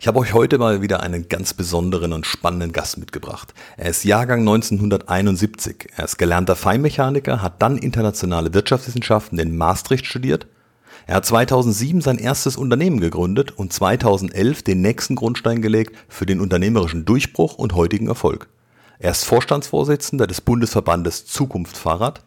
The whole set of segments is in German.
Ich habe euch heute mal wieder einen ganz besonderen und spannenden Gast mitgebracht. Er ist Jahrgang 1971. Er ist gelernter Feinmechaniker, hat dann internationale Wirtschaftswissenschaften in Maastricht studiert. Er hat 2007 sein erstes Unternehmen gegründet und 2011 den nächsten Grundstein gelegt für den unternehmerischen Durchbruch und heutigen Erfolg. Er ist Vorstandsvorsitzender des Bundesverbandes Zukunft Fahrrad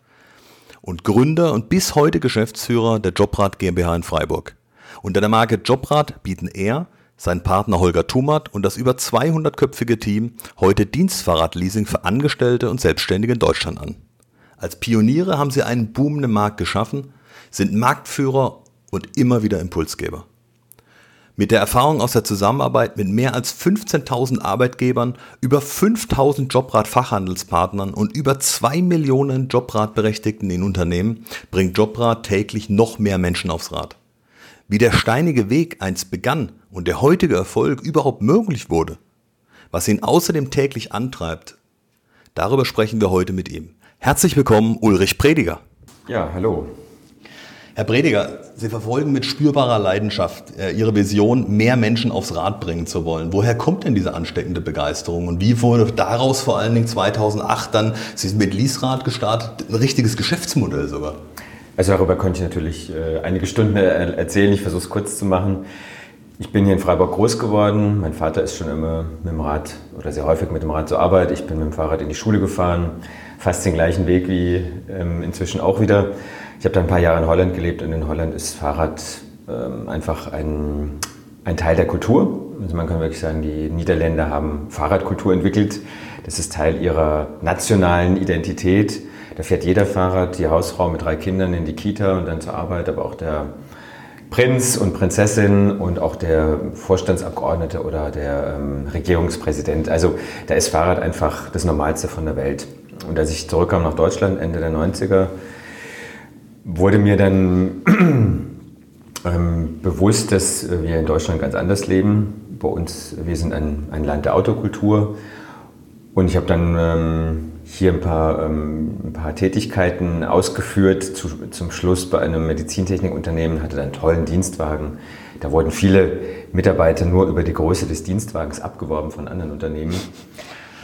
und Gründer und bis heute Geschäftsführer der Jobrad GmbH in Freiburg. Unter der Marke Jobrad bieten er, sein Partner Holger Tumat und das über 200-köpfige Team heute Dienstfahrradleasing für Angestellte und Selbstständige in Deutschland an. Als Pioniere haben sie einen boomenden Markt geschaffen, sind Marktführer und immer wieder Impulsgeber. Mit der Erfahrung aus der Zusammenarbeit mit mehr als 15.000 Arbeitgebern, über 5.000 Jobrad-Fachhandelspartnern und über 2 Millionen Jobrad-Berechtigten in Unternehmen bringt Jobrad täglich noch mehr Menschen aufs Rad. Wie der steinige Weg einst begann und der heutige Erfolg überhaupt möglich wurde, was ihn außerdem täglich antreibt, darüber sprechen wir heute mit ihm. Herzlich willkommen, Ulrich Prediger. Ja, hallo. Herr Prediger, Sie verfolgen mit spürbarer Leidenschaft äh, Ihre Vision, mehr Menschen aufs Rad bringen zu wollen. Woher kommt denn diese ansteckende Begeisterung und wie wurde daraus vor allen Dingen 2008 dann, Sie sind mit Leaserad gestartet, ein richtiges Geschäftsmodell sogar? Also darüber könnte ich natürlich äh, einige Stunden erzählen. Ich versuche es kurz zu machen. Ich bin hier in Freiburg groß geworden. Mein Vater ist schon immer mit dem Rad oder sehr häufig mit dem Rad zur Arbeit. Ich bin mit dem Fahrrad in die Schule gefahren. Fast den gleichen Weg wie ähm, inzwischen auch wieder. Ich habe dann ein paar Jahre in Holland gelebt und in Holland ist Fahrrad ähm, einfach ein, ein Teil der Kultur. Also man kann wirklich sagen, die Niederländer haben Fahrradkultur entwickelt. Das ist Teil ihrer nationalen Identität. Da fährt jeder Fahrrad, die Hausfrau mit drei Kindern in die Kita und dann zur Arbeit, aber auch der Prinz und Prinzessin und auch der Vorstandsabgeordnete oder der ähm, Regierungspräsident. Also da ist Fahrrad einfach das Normalste von der Welt. Und als ich zurückkam nach Deutschland Ende der 90er, wurde mir dann ähm, bewusst, dass wir in Deutschland ganz anders leben. Bei uns, wir sind ein, ein Land der Autokultur. Und ich habe dann ähm, hier ein paar, ähm, ein paar Tätigkeiten ausgeführt. Zu, zum Schluss bei einem Medizintechnikunternehmen hatte einen tollen Dienstwagen. Da wurden viele Mitarbeiter nur über die Größe des Dienstwagens abgeworben von anderen Unternehmen,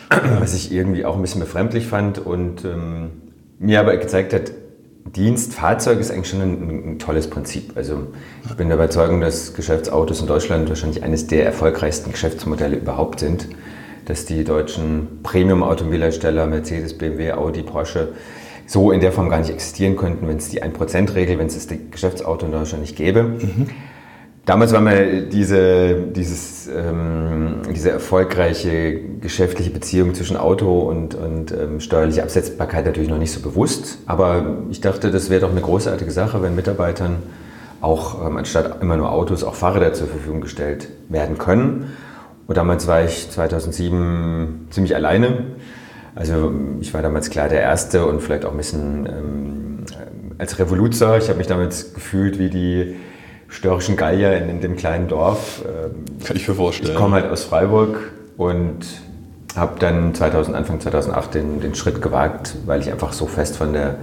was ich irgendwie auch ein bisschen befremdlich fand und ähm, mir aber gezeigt hat, Dienstfahrzeug ist eigentlich schon ein, ein, tolles Prinzip. Also ich bin der Überzeugung, dass Geschäftsautos in Deutschland wahrscheinlich eines der erfolgreichsten Geschäftsmodelle überhaupt sind dass die deutschen Premium-Automobilhersteller, Mercedes, BMW, Audi, Porsche, so in der Form gar nicht existieren könnten, wenn es die 1%-Regel, wenn es das Geschäftsauto in Deutschland nicht gäbe. Mhm. Damals war mir diese, dieses, ähm, diese erfolgreiche geschäftliche Beziehung zwischen Auto und, und ähm, steuerliche Absetzbarkeit natürlich noch nicht so bewusst. Aber ich dachte, das wäre doch eine großartige Sache, wenn Mitarbeitern auch ähm, anstatt immer nur Autos auch Fahrräder zur Verfügung gestellt werden können. Und damals war ich 2007 ziemlich alleine. Also ich war damals klar der Erste und vielleicht auch ein bisschen ähm, als Revoluzer. Ich habe mich damals gefühlt wie die störrischen Gallier in, in dem kleinen Dorf. Ähm, Kann ich mir vorstellen. Ich komme halt aus Freiburg und habe dann 2000, Anfang 2008 den, den Schritt gewagt, weil ich einfach so fest von, der,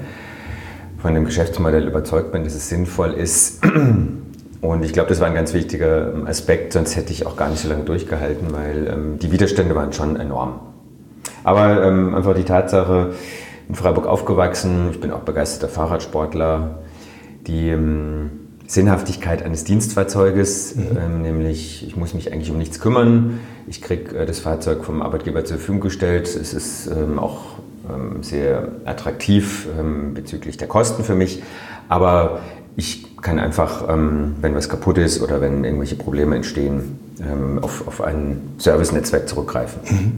von dem Geschäftsmodell überzeugt bin, dass es sinnvoll ist, und ich glaube, das war ein ganz wichtiger ähm, Aspekt, sonst hätte ich auch gar nicht so lange durchgehalten, weil ähm, die Widerstände waren schon enorm. Aber ähm, einfach die Tatsache, in Freiburg aufgewachsen, ich bin auch begeisterter Fahrradsportler, die ähm, Sinnhaftigkeit eines Dienstfahrzeuges, mhm. ähm, nämlich ich muss mich eigentlich um nichts kümmern, ich kriege äh, das Fahrzeug vom Arbeitgeber zur Verfügung gestellt, es ist ähm, auch sehr attraktiv bezüglich der Kosten für mich, aber ich kann einfach, ähm, wenn was kaputt ist oder wenn irgendwelche Probleme entstehen, ähm, auf, auf ein Service-Netzwerk zurückgreifen. Mhm.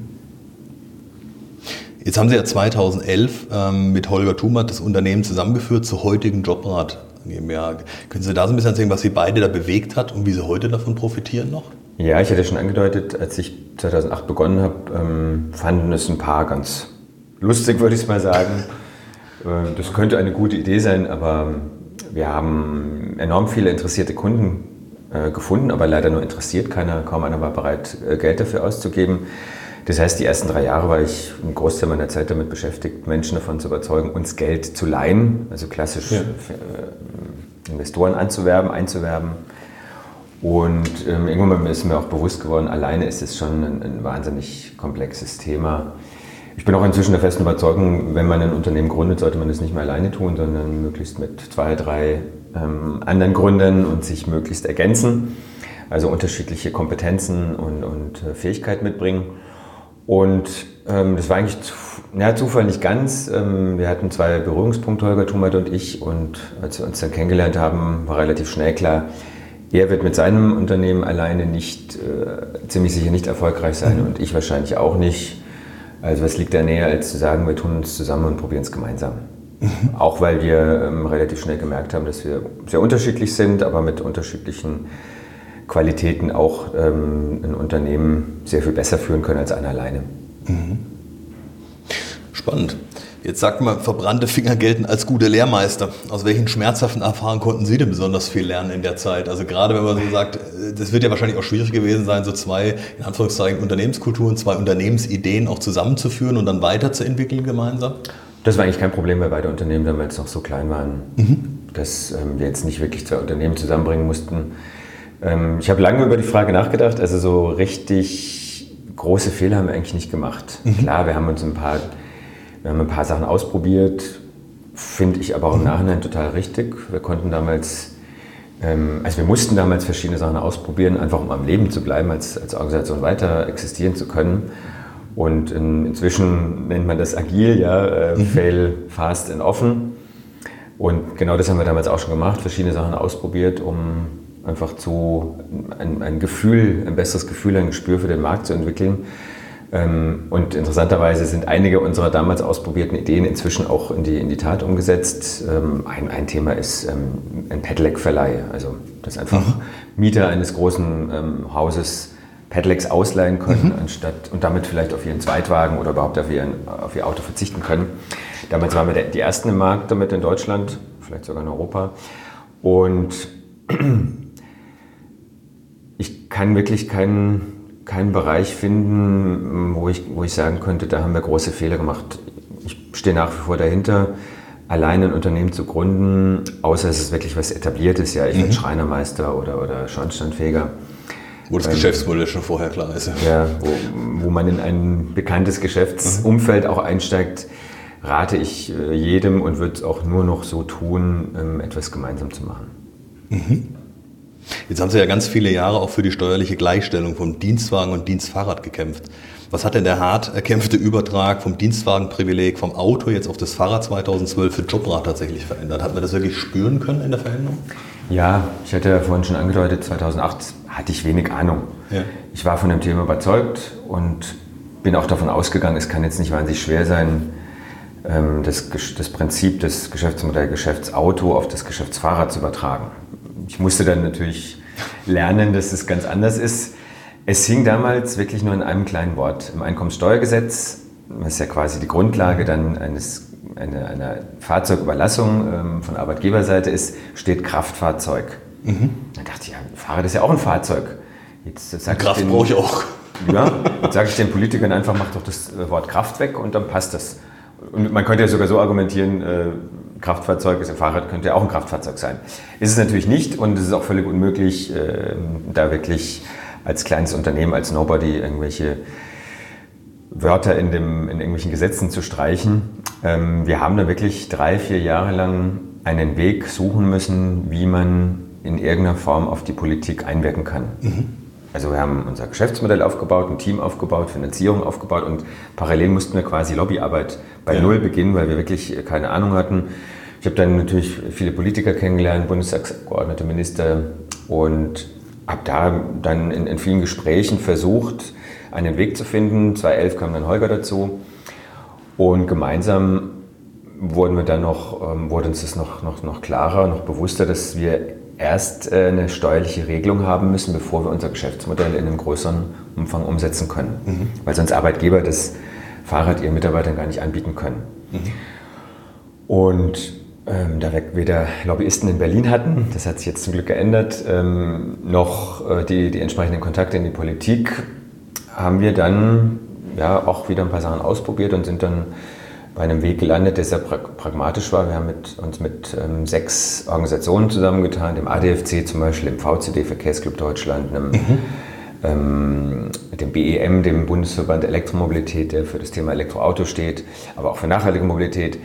Jetzt haben Sie ja 2011 ähm, mit Holger Thumert das Unternehmen zusammengeführt zur heutigen Jobrad GmbH. Können Sie da so ein bisschen erzählen, was Sie beide da bewegt hat und wie Sie heute davon profitieren noch? Ja, ich hatte schon angedeutet, als ich 2008 begonnen habe, ähm, fanden es ein paar ganz lustig, würde ich mal sagen. Äh, das könnte eine gute Idee sein, aber wir haben enorm viele interessierte Kunden äh, gefunden, aber leider nur interessiert. Keiner, kaum einer war bereit, äh, Geld dafür auszugeben. Das heißt, die ersten drei Jahre war ich einen Großteil meiner Zeit damit beschäftigt, Menschen davon zu überzeugen, uns Geld zu leihen, also klassisch ja. Investoren anzuwerben, einzuwerben. Und ähm, irgendwann ist mir auch bewusst geworden, alleine ist es schon ein, ein, wahnsinnig komplexes Thema. Ich bin auch inzwischen der festen Überzeugung, wenn man ein Unternehmen gründet, sollte man das nicht mehr alleine tun, sondern möglichst mit zwei, drei ähm, anderen Gründern und sich möglichst ergänzen. Also unterschiedliche Kompetenzen und, und äh, Fähigkeiten mitbringen. Und ähm, das war eigentlich ja, Zufall nicht ganz. Ähm, wir hatten zwei Berührungspunkte, Holger Thumat und ich. Und als wir uns dann kennengelernt haben, war relativ schnell klar, er wird mit seinem Unternehmen alleine nicht, äh, ziemlich sicher nicht erfolgreich sein mhm. und ich wahrscheinlich auch nicht. Also was liegt da näher, als zu sagen, wir tun uns zusammen und probieren es gemeinsam. Mhm. Auch weil wir ähm, relativ schnell gemerkt haben, dass wir sehr unterschiedlich sind, aber mit unterschiedlichen Qualitäten auch ähm, ein Unternehmen sehr viel besser führen können als einer alleine. Mhm. Spannend. Jetzt sagt man, verbrannte Finger gelten als gute Lehrmeister. Aus welchen schmerzhaften Erfahrungen konnten Sie denn besonders viel lernen in der Zeit? Also gerade wenn man so sagt, das wird ja wahrscheinlich auch schwierig gewesen sein, so zwei, in Anführungszeichen, Unternehmenskulturen, zwei Unternehmensideen auch zusammenzuführen und dann weiterzuentwickeln gemeinsam? Das war eigentlich kein Problem, weil beide Unternehmen damals noch so klein waren, mhm. dass ähm, wir jetzt nicht wirklich zwei Unternehmen zusammenbringen mussten. Ähm, ich habe lange über die Frage nachgedacht. Also so richtig große Fehler haben wir eigentlich nicht gemacht. Mhm. Klar, wir haben uns ein paar wir haben ein paar Sachen ausprobiert, finde ich aber auch im Nachhinein total richtig. Wir konnten damals, ähm, also wir mussten damals verschiedene Sachen ausprobieren, einfach um am Leben zu bleiben, als, als Organisation weiter existieren zu können. Und in, inzwischen nennt man das agil, ja, äh, mhm. fail, fast and offen. Und genau das haben wir damals auch schon gemacht, verschiedene Sachen ausprobiert, um einfach zu ein, ein Gefühl, ein besseres Gefühl, ein Gespür für den Markt zu entwickeln. Ähm, und interessanterweise sind einige unserer damals ausprobierten Ideen inzwischen auch in die, in die Tat umgesetzt. Ähm, ein, ein Thema ist ähm, ein Pedelec-Verleih, also dass einfach mhm. Mieter eines großen Hauses Pedelecs ausleihen können, mhm. anstatt und damit vielleicht auf ihren Zweitwagen oder überhaupt auf, ihren, auf ihr Auto verzichten können. Damals waren wir die ersten im Markt damit in Deutschland, vielleicht sogar in Europa. Und ich kann wirklich keinen keinen Bereich finden, wo ich, wo ich sagen könnte, da haben wir große Fehler gemacht. Ich stehe nach wie vor dahinter, alleine ein Unternehmen zu gründen, außer es ist wirklich was Etabliertes. Ja, ich mhm. bin Schreinermeister oder, oder Schornsteinfeger. Wo das ähm, Geschäftsmodell schon vorher klar ist. Ja, wo, wo man in ein bekanntes Geschäftsumfeld mhm. auch einsteigt, rate ich äh, jedem und würde es auch nur noch so tun, ähm, etwas gemeinsam zu machen. Mhm. Jetzt haben Sie ja ganz viele Jahre auch für die steuerliche Gleichstellung vom Dienstwagen und Dienstfahrrad gekämpft. Was hat denn der hart erkämpfte Übertrag vom Dienstwagenprivileg vom Auto jetzt auf das Fahrrad 2012 für Jobrad tatsächlich verändert? Hat man das wirklich spüren können in der Veränderung? Ja, ich hatte ja vorhin schon angedeutet, 2008 hatte ich wenig Ahnung. Ja. Ich war von dem Thema überzeugt und bin auch davon ausgegangen, es kann jetzt nicht wahnsinnig schwer sein, ähm, das, das Prinzip des Geschäftsmodells Geschäftsauto auf das Geschäftsfahrrad zu übertragen ich musste dann natürlich lernen, dass es ganz anders ist. Es hing damals wirklich nur in einem kleinen Wort. Im Einkommenssteuergesetz, das ist ja quasi die Grundlage dann eines, eine, einer Fahrzeugüberlassung ähm, von Arbeitgeberseite ist, steht Kraftfahrzeug. Mhm. Da dachte ich, ja, Fahrrad ist ja auch ein Fahrzeug. Jetzt sag Kraft brauche ich auch. Ja, jetzt sage ich den Politikern einfach, mach doch das Wort Kraft weg und dann passt das. Und man könnte ja sogar so argumentieren, äh, Kraftfahrzeug ist, ein Fahrrad könnte ja auch ein Kraftfahrzeug sein. Ist es natürlich nicht und es ist auch völlig unmöglich, äh, da wirklich als kleines Unternehmen, als Nobody irgendwelche Wörter in, dem, in irgendwelchen Gesetzen zu streichen. Ähm, wir haben da wirklich drei, vier Jahre lang einen Weg suchen müssen, wie man in irgendeiner Form auf die Politik einwirken kann. Mhm. Also wir haben unser Geschäftsmodell aufgebaut, ein Team aufgebaut, Finanzierung aufgebaut und parallel mussten wir quasi Lobbyarbeit bei ja. Null beginnen, weil wir wirklich keine Ahnung hatten. Ich habe dann natürlich viele Politiker kennengelernt, Bundestagsabgeordnete, Minister und habe da dann in, in, vielen Gesprächen versucht, einen Weg zu finden. 2011 kam dann Holger dazu und gemeinsam wurden wir dann noch, ähm, wurde uns das noch, noch, noch klarer, noch bewusster, dass wir erst äh, eine steuerliche Regelung haben müssen, bevor wir unser Geschäftsmodell in einem größeren Umfang umsetzen können. Mhm. Weil sonst Arbeitgeber das Fahrrad ihren Mitarbeitern gar nicht anbieten können. Mhm. Und ähm, da wir weder Lobbyisten in Berlin hatten, das hat sich jetzt zum Glück geändert, ähm, noch äh, die, die entsprechenden Kontakte in die Politik, haben wir dann ja auch wieder ein paar Sachen ausprobiert und sind dann bei einem Weg gelandet, der sehr pragmatisch war. Wir haben mit, uns mit ähm, sechs Organisationen zusammengetan, dem ADFC zum Beispiel, dem VCD Verkehrsclub Deutschland, einem, mhm. ähm, dem BEM, dem Bundesverband Elektromobilität, der für das Thema Elektroauto steht, aber auch für nachhaltige Mobilität.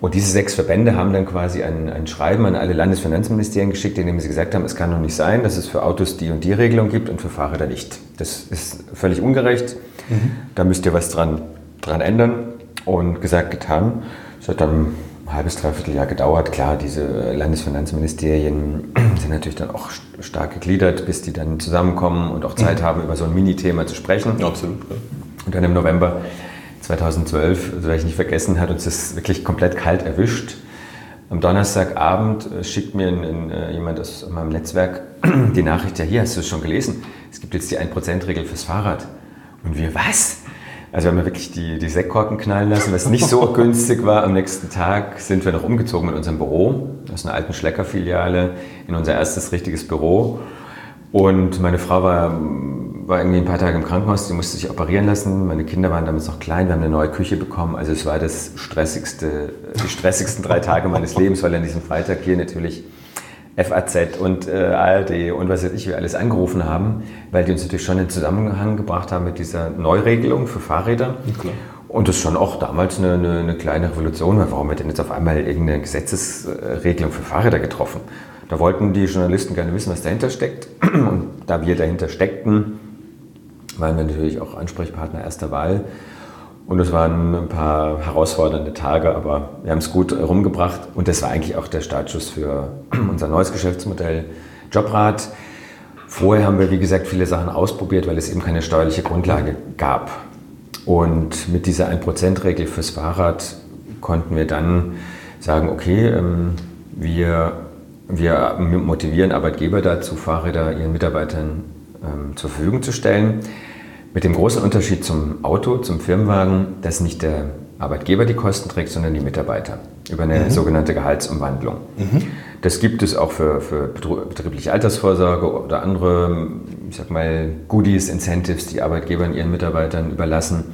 Und diese sechs Verbände haben dann quasi ein, ein Schreiben an alle Landesfinanzministerien geschickt, in dem sie gesagt haben, es kann doch nicht sein, dass es für Autos die und die Regelung gibt und für Fahrräder nicht. Das ist völlig ungerecht. Mhm. Da müsst ihr was dran, dran ändern. Und gesagt, getan. Es hat dann ein halbes, dreiviertel Jahr gedauert. Klar, diese Landesfinanzministerien sind natürlich dann auch stark gegliedert, bis die dann zusammenkommen und auch Zeit mhm. haben, über so ein Mini-Thema zu sprechen. Ja, absolut. Ja. Und dann im November 2012, so ich nicht vergessen, hat uns das wirklich komplett kalt erwischt. Am Donnerstagabend äh, schickt mir ein, ein, äh, jemand aus meinem Netzwerk die Nachricht, ja hier, hast du es schon gelesen? Es gibt jetzt die 1%-Regel fürs Fahrrad. Und wir, was? Also wir haben wirklich die, die Sektkorken knallen lassen, was nicht so günstig war. Am nächsten Tag sind wir noch umgezogen mit unserem Büro aus einer alten Schlecker-Filiale in unser erstes richtiges Büro. Und meine Frau war, war irgendwie ein paar Tage im Krankenhaus, sie musste sich operieren lassen. Meine Kinder waren damals noch klein, wir haben eine neue Küche bekommen. Also es war das stressigste, die stressigsten drei Tage meines Lebens, weil an diesem Freitag hier natürlich FAZ und äh, ARD und was weiß ich, wir alles angerufen haben, weil die uns natürlich schon in Zusammenhang gebracht haben mit dieser Neuregelung für Fahrräder. Klar. Und das ist schon auch damals eine, eine, eine kleine Revolution, weil warum wird denn jetzt auf einmal irgendeine Gesetzesregelung für Fahrräder getroffen? Da wollten die Journalisten gerne wissen, was dahinter steckt. Und da wir dahinter steckten, waren wir natürlich auch Ansprechpartner erster Wahl und es waren ein paar herausfordernde Tage, aber wir haben es gut rumgebracht. Und das war eigentlich auch der Startschuss für unser neues Geschäftsmodell Jobrad. Vorher haben wir, wie gesagt, viele Sachen ausprobiert, weil es eben keine steuerliche Grundlage gab. Und mit dieser 1%-Regel fürs Fahrrad konnten wir dann sagen, okay, ähm, wir, wir motivieren Arbeitgeber dazu, Fahrräder ihren Mitarbeitern ähm, zur Verfügung zu stellen. Mit dem großen Unterschied zum Auto, zum Firmenwagen, dass nicht der Arbeitgeber die Kosten trägt, sondern die Mitarbeiter über eine mhm. sogenannte Gehaltsumwandlung. Mhm. Das gibt es auch für, für betriebliche Altersvorsorge oder andere, ich sag mal, Goodies, Incentives, die Arbeitgeber ihren Mitarbeitern überlassen.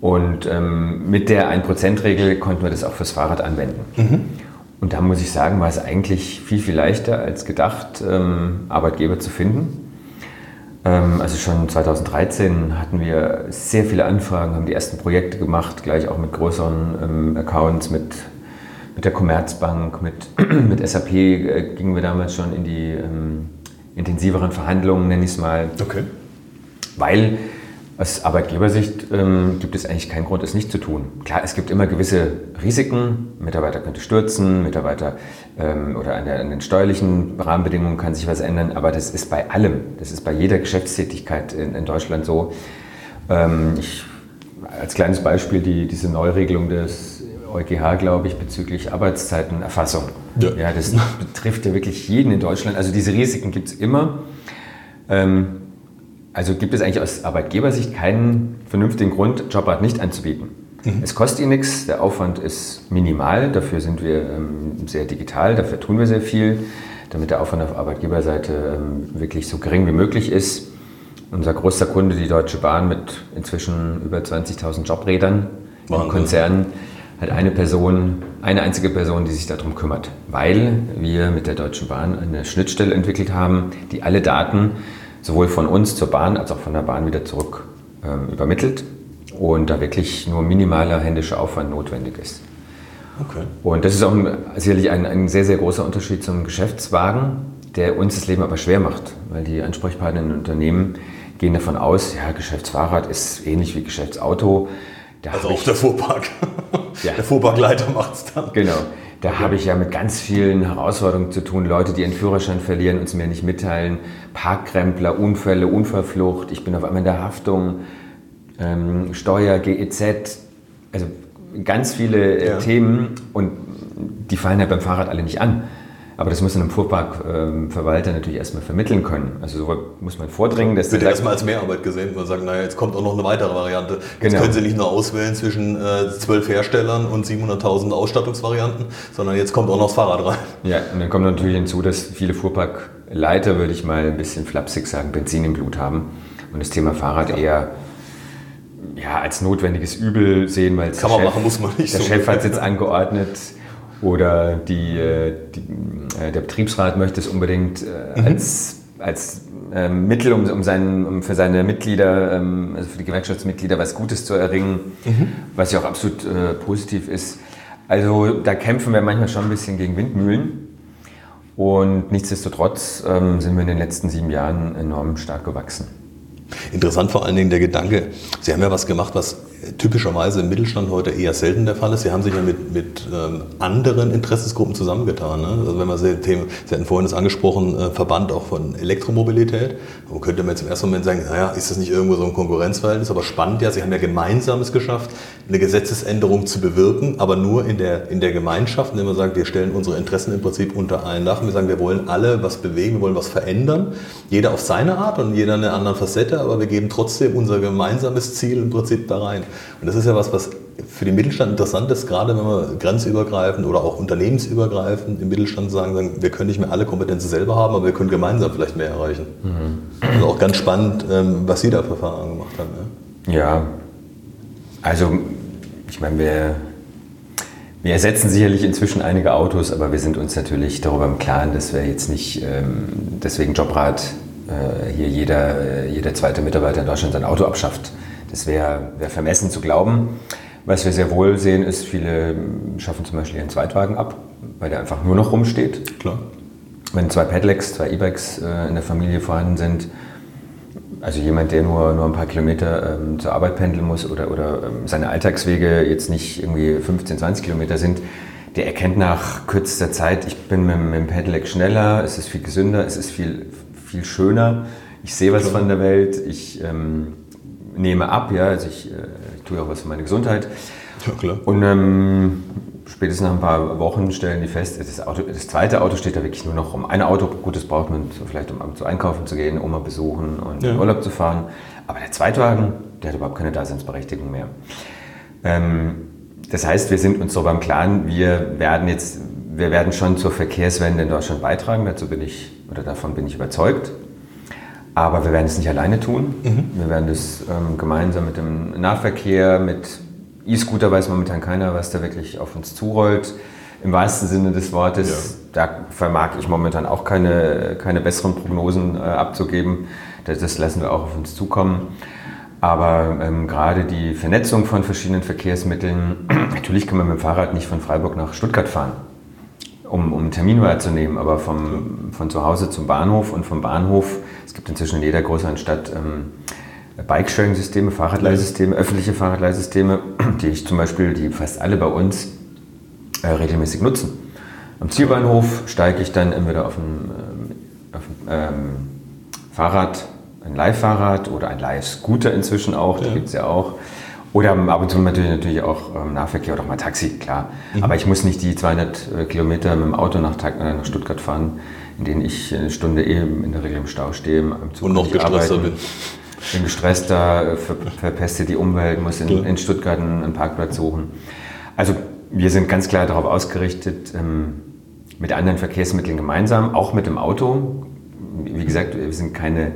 Und ähm, mit der 1%-Regel konnten wir das auch fürs Fahrrad anwenden. Mhm. Und da muss ich sagen, war es eigentlich viel, viel leichter als gedacht, ähm, Arbeitgeber zu finden. Ähm, also schon 2013 hatten wir sehr viele Anfragen, haben die ersten Projekte gemacht, gleich auch mit größeren ähm, Accounts, mit, mit der Commerzbank, mit, mit SAP äh, gingen wir damals schon in die ähm, intensiveren Verhandlungen, nenne ich es mal. Okay. Weil aus Arbeitgebersicht ähm, gibt es eigentlich keinen Grund, es nicht zu tun. Klar, es gibt immer gewisse Risiken. Mitarbeiter könnte stürzen, Mitarbeiter ähm, oder an, der, an, den steuerlichen Rahmenbedingungen kann sich was ändern. Aber das ist bei allem, das ist bei jeder Geschäftstätigkeit in, in Deutschland so. Ähm, ich, als kleines Beispiel die, diese Neuregelung des EuGH, glaube ich, bezüglich Arbeitszeitenerfassung. Ja. ja, das betrifft ja wirklich jeden in Deutschland. Also diese Risiken gibt es immer. Ähm, also gibt es eigentlich aus Arbeitgebersicht keinen vernünftigen Grund, Jobrad nicht anzubieten. Mhm. Es kostet ihnen nichts, der Aufwand ist minimal, dafür sind wir ähm, sehr digital, dafür tun wir sehr viel, damit der Aufwand auf Arbeitgeberseite ähm, wirklich so gering wie möglich ist. Unser größter Kunde, die Deutsche Bahn, mit inzwischen über 20.000 Jobrädern im Konzern, hat eine Person, eine einzige Person, die sich darum kümmert, weil wir mit der Deutschen Bahn eine Schnittstelle entwickelt haben, die alle Daten sowohl von uns zur Bahn als auch von der Bahn wieder zurück ähm, übermittelt und da wirklich nur minimaler händischer Aufwand notwendig ist. Okay. Und das ist auch ein, sicherlich ein, ein sehr, sehr großer Unterschied zum Geschäftswagen, der uns das Leben aber schwer macht, weil die Ansprechpartner in Unternehmen gehen davon aus, ja, Geschäftsfahrrad ist ähnlich wie Geschäftsauto. Da also auch der Fuhrpark. Ja. Der Fuhrparkleiter macht es dann. Genau. Da habe ich ja mit ganz vielen Herausforderungen zu tun. Leute, die ihren Führerschein verlieren und es mir nicht mitteilen. Parkkrempler, Unfälle, Unfallflucht. Ich bin auf einmal in der Haftung. Ähm, Steuer, GEZ. Also ganz viele äh, ja. Themen und die fallen halt beim Fahrrad alle nicht an. Aber das muss einem Fuhrparkverwalter ähm, natürlich erstmal vermitteln können. Also so muss man vordringen. Das wird ja erstmal als Mehrarbeit gesehen. Man sagt, naja, jetzt kommt auch noch eine weitere Variante. Jetzt genau. können Sie nicht nur auswählen zwischen äh, zwölf äh, Herstellern und 700.000 Ausstattungsvarianten, sondern jetzt kommt auch noch das Fahrrad rein. Ja, und dann kommt natürlich hinzu, dass viele Fuhrparkleiter, würde ich mal ein bisschen flapsig sagen, Benzin im Blut haben und das Thema Fahrrad ja. eher ja, als notwendiges Übel sehen, weil Kann man Chef, machen, muss man nicht. Der so. Chef hat es jetzt angeordnet oder die, äh, die, äh, der Betriebsrat möchte es unbedingt äh, mhm. als, als ähm, Mittel, um, um, seinen, um für seine Mitglieder, ähm, also für die Gewerkschaftsmitglieder, was Gutes zu erringen, mhm. was ja auch absolut äh, positiv ist. Also da kämpfen wir manchmal schon ein bisschen gegen Windmühlen. Und nichtsdestotrotz ähm, sind wir in den letzten sieben Jahren enorm stark gewachsen. Interessant vor allen Dingen der Gedanke, Sie haben ja was gemacht, was typischerweise im Mittelstand heute eher selten der Fall ist. Sie haben sich ja mit, mit ähm, anderen Interessensgruppen zusammengetan. Ne? Also wenn man Sie, Sie hatten vorhin das angesprochen, äh, Verband auch von Elektromobilität. Man könnte man jetzt im ersten Moment sagen, naja, ist das nicht irgendwo so ein Konkurrenzverhältnis? Aber spannend ja, Sie haben ja Gemeinsames geschafft, eine Gesetzesänderung zu bewirken, aber nur in der, in der Gemeinschaft, indem man sagt, wir stellen unsere Interessen im Prinzip unter ein Dach. Wir sagen, wir wollen alle was bewegen, wir wollen was verändern. Jeder auf seine Art und jeder eine andere Facette, aber wir geben trotzdem unser gemeinsames Ziel im Prinzip da rein. Und das ist ja was, was für den Mittelstand interessant ist, gerade wenn wir grenzübergreifend oder auch unternehmensübergreifend im Mittelstand sagen, wir können nicht mehr alle Kompetenzen selber haben, aber wir können gemeinsam vielleicht mehr erreichen. Mhm. Also auch ganz spannend, ähm, was Sie da für Erfahrungen gemacht haben. Ja, ja. also ich meine, wir, wir ersetzen sicherlich inzwischen einige Autos, aber wir sind uns natürlich darüber im Klaren, dass wir jetzt nicht ähm, deswegen Jobrad äh, hier jeder, jeder zweite Mitarbeiter in Deutschland sein Auto abschafft. Das wäre wär vermessen zu glauben. Was wir sehr wohl sehen, ist, viele schaffen zum Beispiel ihren Zweitwagen ab, weil der einfach nur noch rumsteht. Klar. Wenn zwei Pedelecs, zwei E-Bikes äh, in der Familie vorhanden sind, also jemand, der nur, nur ein paar Kilometer ähm, zur Arbeit pendeln muss oder, oder ähm, seine Alltagswege jetzt nicht irgendwie 15, 20 Kilometer sind, der erkennt nach kürzester Zeit, ich bin mit, mit dem Pedelec schneller, es ist viel gesünder, es ist viel, viel schöner, ich sehe was Klar. von der Welt, ich ähm, nehme ab, ja, also ich, äh, ich tue auch was für meine Gesundheit. Ja, klar. Und ähm, spätestens nach ein paar Wochen stellen die fest, das, Auto, das zweite Auto steht da wirklich nur noch rum. Ein Auto, gut, das braucht man vielleicht, um zu einkaufen zu gehen, Oma besuchen und ja. in Urlaub zu fahren. Aber der Zweitwagen, der hat überhaupt keine Daseinsberechtigung mehr. Ähm, das heißt, wir sind uns so beim Klaren, wir werden jetzt, wir werden schon zur Verkehrswende in Deutschland beitragen. Dazu bin ich, oder davon bin ich überzeugt. Aber wir werden es nicht alleine tun. Mhm. Wir werden es ähm, gemeinsam mit dem Nahverkehr, mit E-Scooter weiß momentan keiner, was da wirklich auf uns zurollt. Im wahrsten Sinne des Wortes, ja. da vermag ich momentan auch keine, keine besseren Prognosen äh, abzugeben. Das, das, lassen wir auch auf uns zukommen. Aber ähm, gerade die Vernetzung von verschiedenen Verkehrsmitteln, natürlich kann man mit dem Fahrrad nicht von Freiburg nach Stuttgart fahren, um, um einen Termin wahrzunehmen, aber vom, von zu Hause zum Bahnhof und vom Bahnhof es gibt inzwischen in jeder größeren Stadt ähm, Bike-Sharing-Systeme, Fahrradleihsysteme, öffentliche Fahrradleihsysteme, die ich zum Beispiel, die fast alle bei uns äh, regelmäßig nutzen. Am Zielbahnhof steige ich dann entweder auf ein, äh, auf ein ähm, Fahrrad, ein Leihfahrrad oder ein Leihscooter inzwischen auch, ja. die gibt es ja auch. Oder ab und zu natürlich, natürlich auch ähm, Nahverkehr oder auch mal Taxi, klar. Mhm. Aber ich muss nicht die 200 äh, Kilometer mit dem Auto nach, äh, nach Stuttgart fahren in denen ich eine Stunde eben in der Regel im Stau stehe, im Zug Und noch gestresster bin. Bin gestresster, ver verpeste die Umwelt, muss in, in Stuttgart einen, Parkplatz suchen. Also wir sind ganz klar darauf ausgerichtet, ähm, mit anderen Verkehrsmitteln gemeinsam, auch mit dem Auto. Wie gesagt, wir sind keine,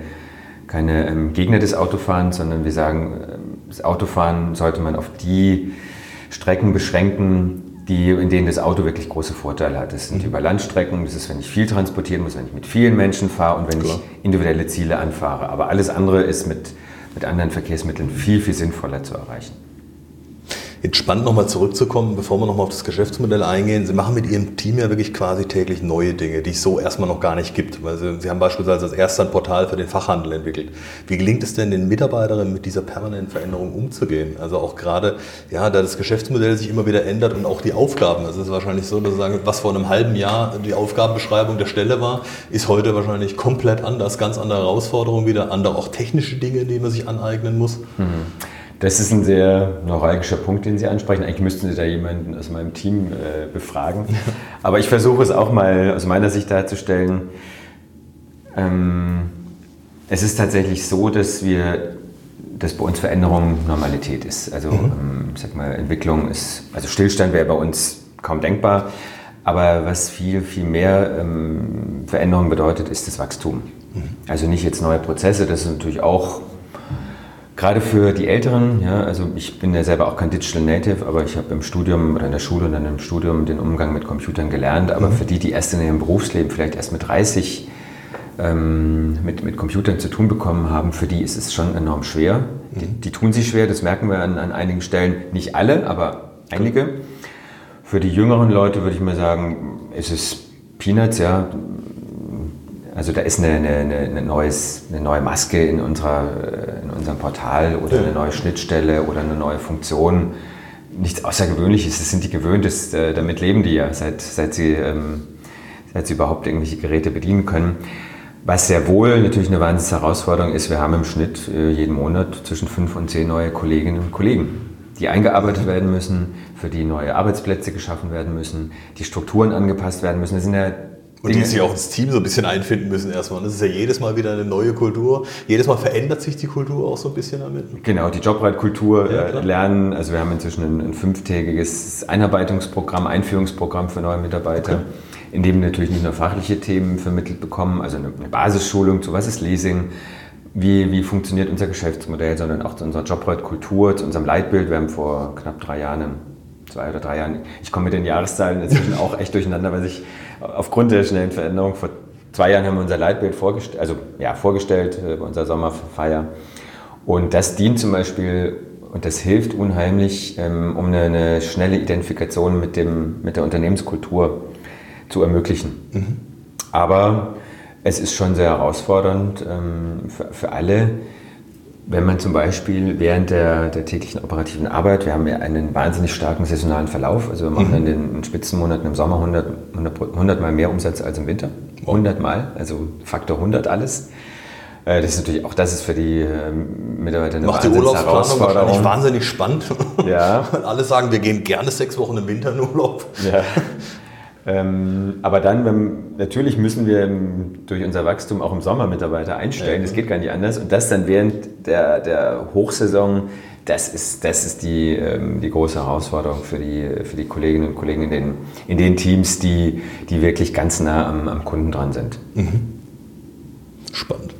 keine ähm, Gegner des Autofahrens, sondern wir sagen, ähm, das Autofahren sollte man auf die Strecken beschränken, die, in denen das Auto wirklich große Vorteile hat. Das sind mhm. über Landstrecken, das ist, wenn ich viel transportieren muss, wenn ich mit vielen Menschen fahre und wenn Klar. ich individuelle Ziele anfahre. Aber alles andere ist mit, mit anderen Verkehrsmitteln viel, viel sinnvoller zu erreichen. Jetzt spannend nochmal zurückzukommen, bevor wir nochmal auf das Geschäftsmodell eingehen. Sie machen mit Ihrem Team ja wirklich quasi täglich neue Dinge, die es so erstmal noch gar nicht gibt. Weil Sie, haben beispielsweise als erster ein Portal für den Fachhandel entwickelt. Wie gelingt es denn den Mitarbeiterinnen mit dieser permanenten Veränderung umzugehen? Also auch gerade, ja, da das Geschäftsmodell sich immer wieder ändert und auch die Aufgaben. Also es ist wahrscheinlich so, dass Sie sagen, was vor einem halben Jahr die Aufgabenbeschreibung der Stelle war, ist heute wahrscheinlich komplett anders. Ganz andere Herausforderungen wieder, andere auch technische Dinge, die man sich aneignen muss. Mhm. Das ist ein sehr neuralgischer Punkt, den Sie ansprechen. Eigentlich müssten Sie da jemanden aus meinem Team äh, befragen. Aber ich versuche es auch mal aus meiner Sicht darzustellen. Ähm, es ist tatsächlich so, dass wir, dass bei uns Veränderung Normalität ist. Also, mhm. ähm, ich sag mal, Entwicklung ist, also Stillstand wäre bei uns kaum denkbar. Aber was viel, viel mehr ähm, Veränderung bedeutet, ist das Wachstum. Mhm. Also nicht jetzt neue Prozesse, das ist natürlich auch Gerade für die Älteren, ja, also ich bin ja selber auch kein Digital Native, aber ich habe im Studium oder in der Schule und dann im Studium den Umgang mit Computern gelernt. Aber mhm. für die, die erst in ihrem Berufsleben vielleicht erst mit 30 ähm, mit, mit Computern zu tun bekommen haben, für die ist es schon enorm schwer. Mhm. Die, die, tun sich schwer, das merken wir an, an einigen Stellen. Nicht alle, aber einige. Für die jüngeren Leute würde ich mal sagen, ist es Peanuts, ja. Also da ist eine, eine, eine, neues, eine neue Maske in, unserer, äh, in unserem Portal oder ja. eine neue Schnittstelle oder eine neue Funktion. Nichts Außergewöhnliches, das sind die gewöhnt, das, äh, damit leben die ja, seit, seit, sie, ähm, seit sie überhaupt irgendwelche Geräte bedienen können. Was sehr wohl natürlich eine wahnsinnige Herausforderung ist, wir haben im Schnitt äh, jeden Monat zwischen fünf und zehn neue Kolleginnen und Kollegen, die eingearbeitet werden müssen, für die neue Arbeitsplätze geschaffen werden müssen, die Strukturen angepasst werden müssen. Das sind ja und die sich auch ins Team so ein bisschen einfinden müssen erstmal. Das ist ja jedes Mal wieder eine neue Kultur. Jedes Mal verändert sich die Kultur auch so ein bisschen damit. Genau, die Jobreitkultur ja, äh, lernen. Also wir haben inzwischen ein, ein, fünftägiges Einarbeitungsprogramm, Einführungsprogramm für neue Mitarbeiter, okay. in dem wir natürlich nicht nur fachliche Themen vermittelt bekommen, also eine, eine Basisschulung zu was ist Leasing, wie, wie funktioniert unser Geschäftsmodell, sondern auch zu unserer Jobreitkultur, zu unserem Leitbild. Wir haben vor knapp drei Jahren zwei oder drei Jahren. Ich komme mit den Jahreszahlen inzwischen auch echt durcheinander, weil sich aufgrund der schnellen Veränderung vor zwei Jahren haben wir unser Leitbild vorgestellt, also ja, vorgestellt äh, bei unserer Sommerfeier. Und das dient zum Beispiel und das hilft unheimlich, ähm, um eine, eine, schnelle Identifikation mit, dem, mit der Unternehmenskultur zu ermöglichen. Mhm. Aber es ist schon sehr herausfordernd ähm, für, für alle, wenn man zum Beispiel während der, der, täglichen operativen Arbeit, wir haben ja einen wahnsinnig starken saisonalen Verlauf, also wir machen mhm. in den Spitzenmonaten im Sommer 100, 100, 100 Mal mehr Umsatz als im Winter. 100 Mal, also Faktor 100 alles. Äh, das ist natürlich auch das ist für die ähm, Mitarbeiter eine Macht die Urlaubsplanung wahrscheinlich wahnsinnig spannend. Ja. Alle sagen, wir gehen gerne sechs Wochen im Winter in Urlaub. Ja. Ähm, aber dann, wenn, natürlich müssen wir durch unser Wachstum auch im Sommer Mitarbeiter einstellen, das geht gar nicht anders. Und das dann während der, der Hochsaison, das ist, das ist die, ähm, die große Herausforderung für die, für die Kolleginnen und Kollegen in den, in den Teams, die, die wirklich ganz nah am, am Kunden dran sind. Mhm. Spannend.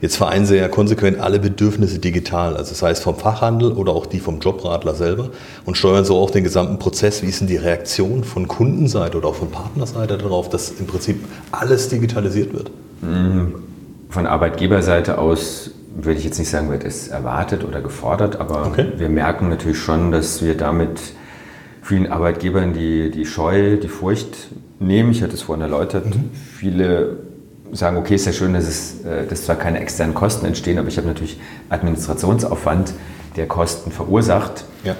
Jetzt vereinen Sie ja konsequent alle Bedürfnisse digital, also das heißt vom Fachhandel oder auch die vom Jobradler selber und steuern so auch den gesamten Prozess. Wie ist denn die Reaktion von Kundenseite oder auch von Partnerseite darauf, dass im Prinzip alles digitalisiert wird? Mhm. Von Arbeitgeberseite aus würde ich jetzt nicht sagen, wird es erwartet oder gefordert, aber okay. wir merken natürlich schon, dass wir damit vielen Arbeitgebern die, die Scheu, die Furcht nehmen. Ich hatte es vorhin erläutert. Mhm. Viele sagen, okay, ist ja schön, dass, es, äh, dass zwar keine externen Kosten entstehen, aber ich habe natürlich Administrationsaufwand, der Kosten verursacht. Ja.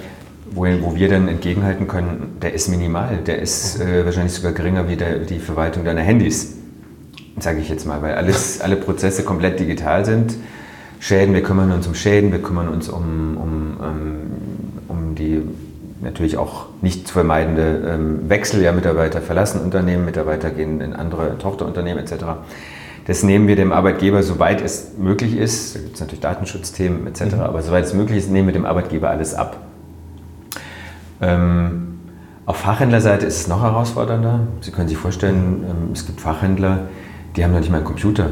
Wo, wo wir dann entgegenhalten können, der ist minimal, der ist äh, wahrscheinlich sogar geringer wie der, die Verwaltung deiner Handys, sage ich jetzt mal, weil alles, alle Prozesse komplett digital sind. Schäden, wir kümmern uns um Schäden, wir kümmern uns um, um, um, um die natürlich auch nicht zu vermeidende ähm, Wechsel. Ja, Mitarbeiter verlassen Unternehmen, Mitarbeiter gehen in andere Tochterunternehmen etc. Das nehmen wir dem Arbeitgeber, soweit es möglich ist, da gibt es natürlich Datenschutzthemen etc., mhm. aber soweit es möglich ist, nehmen wir dem Arbeitgeber alles ab. Ähm, auf Fachhändlerseite ist es noch herausfordernder. Sie können sich vorstellen, ähm, es gibt Fachhändler, die haben noch nicht mal einen Computer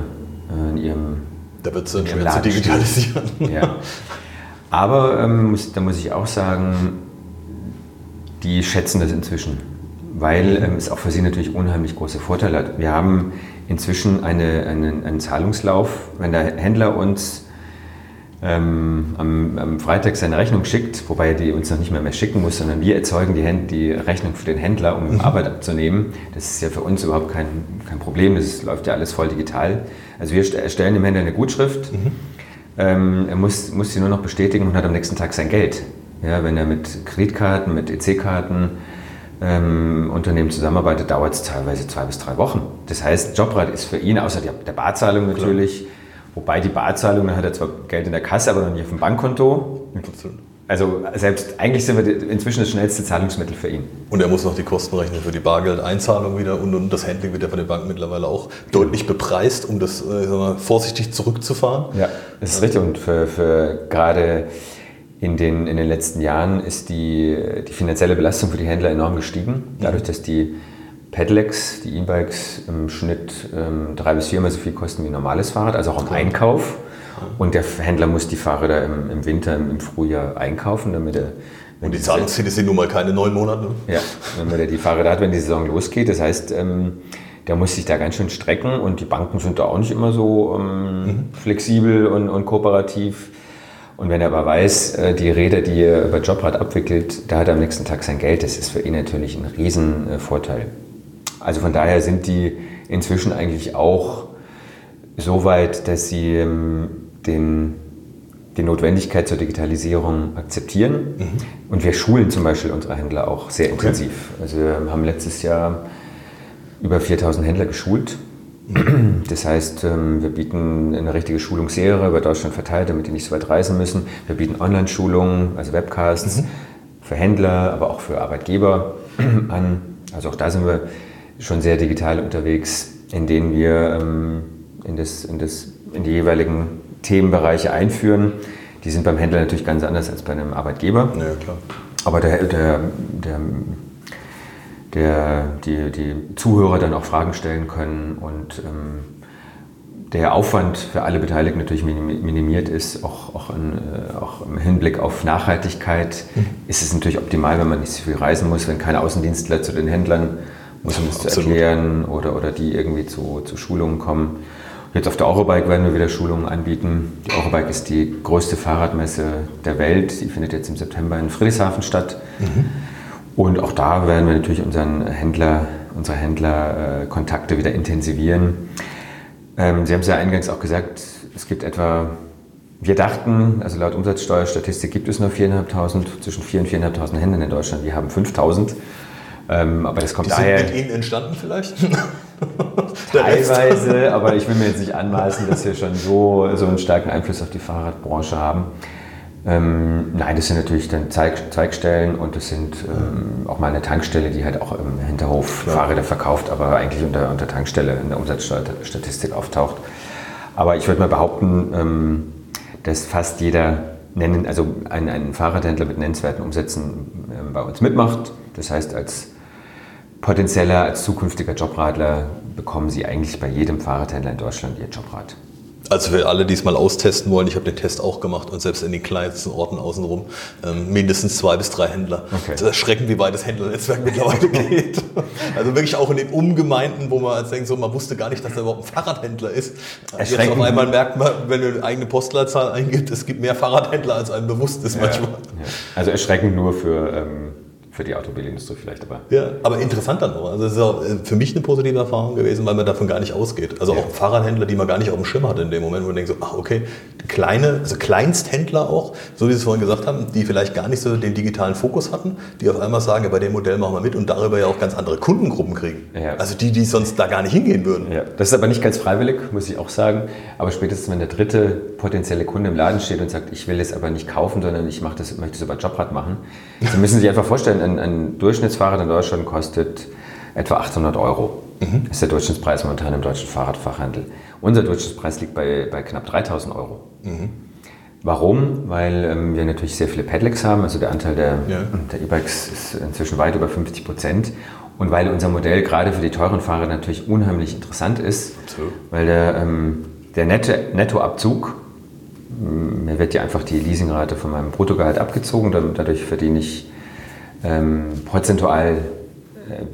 äh, in ihrem Da wird es dann schwer zu digitalisieren. Ja. Aber ähm, da muss ich auch sagen, die schätzen das inzwischen, weil ähm, es auch für sie natürlich unheimlich große Vorteile hat. Wir haben inzwischen eine, einen, einen Zahlungslauf, wenn der Händler uns ähm, am, am, Freitag seine Rechnung schickt, wobei er die uns noch nicht mehr, mehr schicken muss, sondern wir erzeugen die, Händ die Rechnung für den Händler, um mhm. Arbeit abzunehmen. Das ist ja für uns überhaupt kein, kein Problem, das läuft ja alles voll digital. Also wir erstellen dem Händler eine Gutschrift, mhm. ähm, er muss, muss sie nur noch bestätigen und hat am nächsten Tag sein Geld. Ja, wenn er mit Kreditkarten, mit EC-Karten ähm, Unternehmen zusammenarbeitet, dauert es teilweise zwei bis drei Wochen. Das heißt, Jobrad ist für ihn, außer der, Barzahlung natürlich, Klar. Wobei die Barzahlung, da hat er zwar Geld in der Kasse, aber noch nicht auf dem Bankkonto. Also selbst eigentlich sind wir inzwischen das schnellste Zahlungsmittel für ihn. Und er muss noch die Kosten rechnen für die Bargeldeinzahlung wieder und, und das Handling wird ja von den Banken mittlerweile auch deutlich bepreist, um das äh, mal, vorsichtig zurückzufahren. Ja, das ist richtig. Und für, für gerade in den, in den letzten Jahren ist die, die finanzielle Belastung für die Händler enorm gestiegen. Dadurch, dass die Pedelecs, die E-Bikes im Schnitt ähm, drei bis viermal so viel kosten wie ein normales Fahrrad, also auch im Einkauf. Und der Händler muss die Fahrräder im, im Winter, im, im, Frühjahr einkaufen, damit er. Und die Zahlungsziele sind nun mal keine neun Monate. Ja, damit er die Fahrräder hat, wenn die Saison losgeht. Das heißt, ähm, der muss sich da ganz schön strecken und die Banken sind da auch nicht immer so ähm, mhm. flexibel und, und, kooperativ. Und wenn er aber weiß, äh, die Räder, die er über Jobrad abwickelt, da hat er am nächsten Tag sein Geld, das ist für ihn natürlich ein Riesenvorteil. Also von daher sind die inzwischen eigentlich auch so weit, dass sie ähm, den, die Notwendigkeit zur Digitalisierung akzeptieren. Mhm. Und wir schulen zum Beispiel unsere Händler auch sehr intensiv. Okay. Also wir haben letztes Jahr über 4000 Händler geschult. Das heißt, ähm, wir bieten eine richtige Schulungsserie über Deutschland verteilt, damit die nicht so weit reisen müssen. Wir bieten Online-Schulungen, also Webcasts mhm. für Händler, aber auch für Arbeitgeber an. Also auch da sind wir schon sehr digital unterwegs, in denen wir ähm, in, das, in, das, in die jeweiligen Themenbereiche einführen. Die sind beim Händler natürlich ganz anders als bei einem Arbeitgeber. Ja, klar. Aber der, der, der, der, die, die Zuhörer dann auch Fragen stellen können und ähm, der Aufwand für alle Beteiligten natürlich minimiert ist, auch, auch, in, äh, auch im Hinblick auf Nachhaltigkeit mhm. ist es natürlich optimal, wenn man nicht so viel reisen muss, wenn keine Außendienstler zu den Händlern muss, um es zu erklären oder, oder die irgendwie zu, zu Schulungen kommen. Jetzt auf der Eurobike werden wir wieder Schulungen anbieten. Die Eurobike ist die größte Fahrradmesse der Welt. Die findet jetzt im September in Friedrichshafen statt. Mhm. Und auch da werden wir natürlich unseren Händler, unsere Händlerkontakte äh, wieder intensivieren. Ähm, Sie haben es ja eingangs auch gesagt, es gibt etwa, wir dachten, also laut Umsatzsteuerstatistik gibt es nur 4.500, zwischen 4.000 und 4.500 Händler in Deutschland. Wir haben 5.000. Ähm, aber das kommt Die daher. Sind mit Ihnen entstanden vielleicht? Teilweise, aber ich will mir jetzt nicht anmaßen, dass wir schon so, so einen starken Einfluss auf die Fahrradbranche haben. Ähm, nein, das sind natürlich dann Zeig, Zeigstellen und das sind ähm, auch mal eine Tankstelle, die halt auch im Hinterhof Klar. Fahrräder verkauft, aber eigentlich unter, unter Tankstelle in der Umsatzstatistik auftaucht. Aber ich würde mal behaupten, ähm, dass fast jeder nennen, also ein, ein Fahrradhändler mit nennenswerten Umsätzen äh, bei uns mitmacht. Das heißt, als potenzieller, als zukünftiger Jobradler bekommen Sie eigentlich bei jedem Fahrradhändler in Deutschland Ihr Jobrad. Also für alle, die es mal austesten wollen, ich habe den Test auch gemacht und selbst in den kleinsten Orten außenrum ähm, mindestens zwei bis drei Händler. Okay. Das ist erschreckend, wie weit das Händlernetzwerk mittlerweile geht. Also wirklich auch in den Umgemeinden, wo man jetzt denkt, so, man wusste gar nicht, dass da überhaupt ein Fahrradhändler ist. Jetzt auf einmal merkt man, wenn man eine eigene Postleitzahl eingibt, es gibt mehr Fahrradhändler, als einem bewusst ist ja, manchmal. Ja. Also erschreckend nur für... Ähm für die Automobilindustrie vielleicht aber. Ja, aber interessant dann auch. Also es ist auch äh, für mich eine positive Erfahrung gewesen, weil man davon gar nicht ausgeht. Also ja. auch Fahrradhändler, die man gar nicht auf dem Schirm hatte in dem Moment, wo man denkt so, ach okay, kleine, also Kleinsthändler auch, so wie Sie es vorhin gesagt haben, die vielleicht gar nicht so den digitalen Fokus hatten, die auf einmal sagen, ja, bei dem Modell machen wir mit und darüber ja auch ganz andere Kundengruppen kriegen. Ja. Also die, die sonst da gar nicht hingehen würden. Ja. Das ist aber nicht ganz freiwillig, muss ich auch sagen. Aber spätestens, wenn der dritte potenzielle Kunde im Laden steht und sagt, ich will es aber nicht kaufen, sondern ich mache das, möchte es über Jobrad machen, dann müssen Sie sich einfach vorstellen, ein, ein Durchschnittsfahrrad in Deutschland kostet etwa 800 Euro. Mhm. Das ist der Durchschnittspreis momentan im deutschen Fahrradfachhandel. Unser Durchschnittspreis liegt bei, bei knapp 3000 Euro. Mhm. Warum? Weil ähm, wir natürlich sehr viele Pedelecs haben, also der Anteil der ja. E-Bikes ist inzwischen weit über 50 Prozent. Und weil unser Modell gerade für die teuren Fahrer natürlich unheimlich interessant ist, so. weil der, ähm, der Nettoabzug mir wird ja einfach die Leasingrate von meinem Bruttogehalt abgezogen, dadurch verdiene ich ähm, prozentual äh,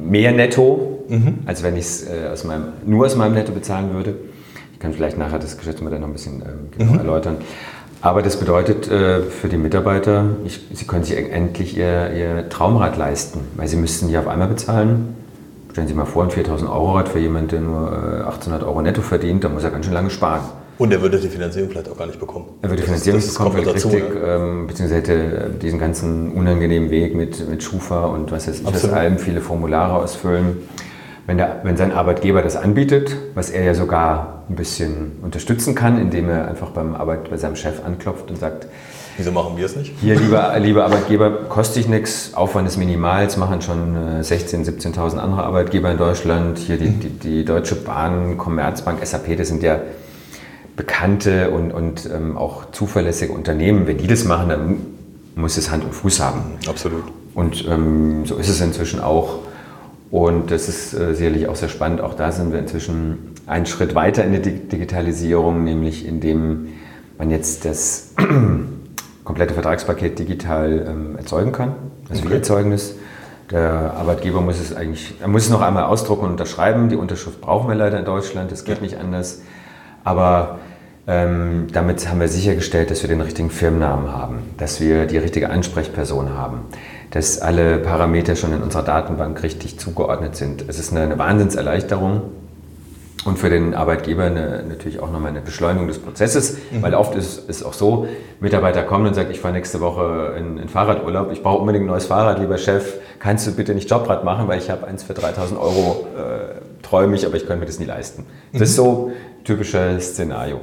mehr netto, mhm. als wenn ich es äh, aus nur aus meinem Netto bezahlen würde. Kann vielleicht nachher das Geschäftsmodell noch ein bisschen genau mhm. erläutern. Aber das bedeutet äh, für die Mitarbeiter, ich, sie können sich endlich ihr, ihr Traumrad leisten, weil sie müssten ja auf einmal bezahlen. Stellen Sie sich mal vor, ein 4000 Euro Rad für jemanden, der nur 1800 äh, Euro netto verdient, da muss er ganz schön lange sparen. Und er würde die Finanzierung vielleicht auch gar nicht bekommen. Er würde die Finanzierung das, das bekommen, dazu, richtig, ja. ähm, beziehungsweise hätte diesen ganzen unangenehmen Weg mit, mit Schufa und was weiß ich, was allem viele Formulare ausfüllen. wenn, der, wenn sein Arbeitgeber das anbietet, was er ja sogar ein bisschen unterstützen kann, indem er einfach beim Arbeit, bei seinem Chef anklopft und sagt, Wieso machen wir es nicht? Hier, lieber, lieber Arbeitgeber, kostet dich nichts, Aufwand ist minimal. Es machen schon 16.000, äh, 17.000 andere Arbeitgeber in Deutschland. Hier die, die, die, Deutsche Bahn, Commerzbank, SAP, das sind ja bekannte und, und ähm, auch zuverlässige Unternehmen. Wenn die das machen, dann muss es Hand und Fuß haben. Absolut. Und ähm, so ist es inzwischen auch. Und das ist äh, sicherlich auch sehr spannend. Auch da sind wir inzwischen einen Schritt weiter in der Digitalisierung, nämlich indem man jetzt das komplette Vertragspaket digital ähm, erzeugen kann. Also okay. wir erzeugen es. Der Arbeitgeber muss es eigentlich, er muss es noch einmal ausdrucken und unterschreiben. Die Unterschrift brauchen wir leider in Deutschland, das geht ja. nicht anders. Aber ähm, damit haben wir sichergestellt, dass wir den richtigen Firmennamen haben, dass wir die richtige Ansprechperson haben, dass alle Parameter schon in unserer Datenbank richtig zugeordnet sind. Es ist eine, eine Wahnsinnserleichterung und für den Arbeitgeber eine, natürlich auch nochmal eine Beschleunigung des Prozesses, mhm. weil oft ist es auch so, Mitarbeiter kommen und sagen, ich fahre nächste Woche in, in Fahrradurlaub, ich brauche unbedingt ein neues Fahrrad, lieber Chef, kannst du bitte nicht Jobrad machen, weil ich habe eins für 3000 Euro, äh, träume ich, aber ich könnte mir das nie leisten. Das mhm. ist so ein typisches Szenario.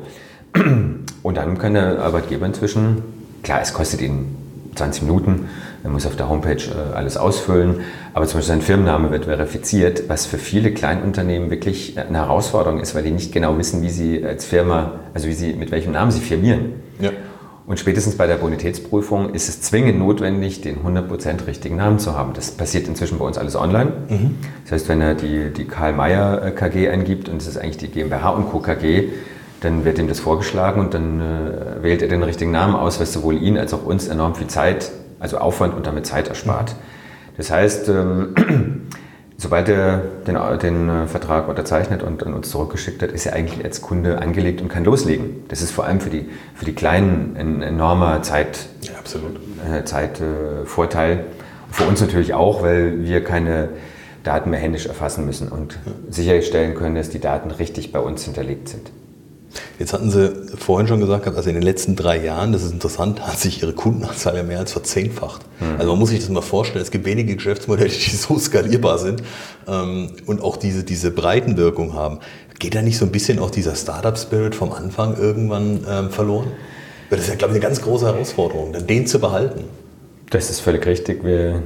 Und dann kann der Arbeitgeber inzwischen, klar, es kostet ihn 20 Minuten, er muss auf der Homepage äh, alles ausfüllen, aber zum Beispiel sein Firmenname wird verifiziert, was für viele Kleinunternehmen wirklich eine Herausforderung ist, weil die nicht genau wissen, wie sie als Firma, also wie sie, mit welchem Namen sie firmieren. Ja. Und spätestens bei der Bonitätsprüfung ist es zwingend notwendig, den 100% richtigen Namen zu haben. Das passiert inzwischen bei uns alles online. Mhm. Das heißt, wenn er die, die Karl Mayer äh, KG eingibt und es ist eigentlich die GmbH und Co. KG, dann wird ihm das vorgeschlagen und dann äh, wählt er den richtigen Namen aus, was sowohl ihn als auch uns enorm viel Zeit also Aufwand und damit Zeit erspart. Das heißt, ähm, sobald er den, den, äh, Vertrag unterzeichnet und an uns zurückgeschickt hat, ist er eigentlich als Kunde angelegt und kann loslegen. Das ist vor allem für die, für die Kleinen ein enormer Zeit, ja. Äh, Zeitvorteil. Äh, für uns natürlich auch, weil wir keine Daten mehr händisch erfassen müssen und sicherstellen können, dass die Daten richtig bei uns hinterlegt sind. Jetzt hatten Sie vorhin schon gesagt, also in den letzten drei Jahren, das ist interessant, hat sich Ihre Kundenanzahl ja mehr als verzehnfacht. Mhm. Also man muss sich das mal vorstellen, es gibt wenige Geschäftsmodelle, die so skalierbar sind ähm, und auch diese, diese Breitenwirkung haben. Geht da nicht so ein bisschen auch dieser Startup-Spirit vom Anfang irgendwann ähm, verloren? Das ist ja, glaube ich, eine ganz große Herausforderung, den zu behalten. Das ist völlig richtig. Wir,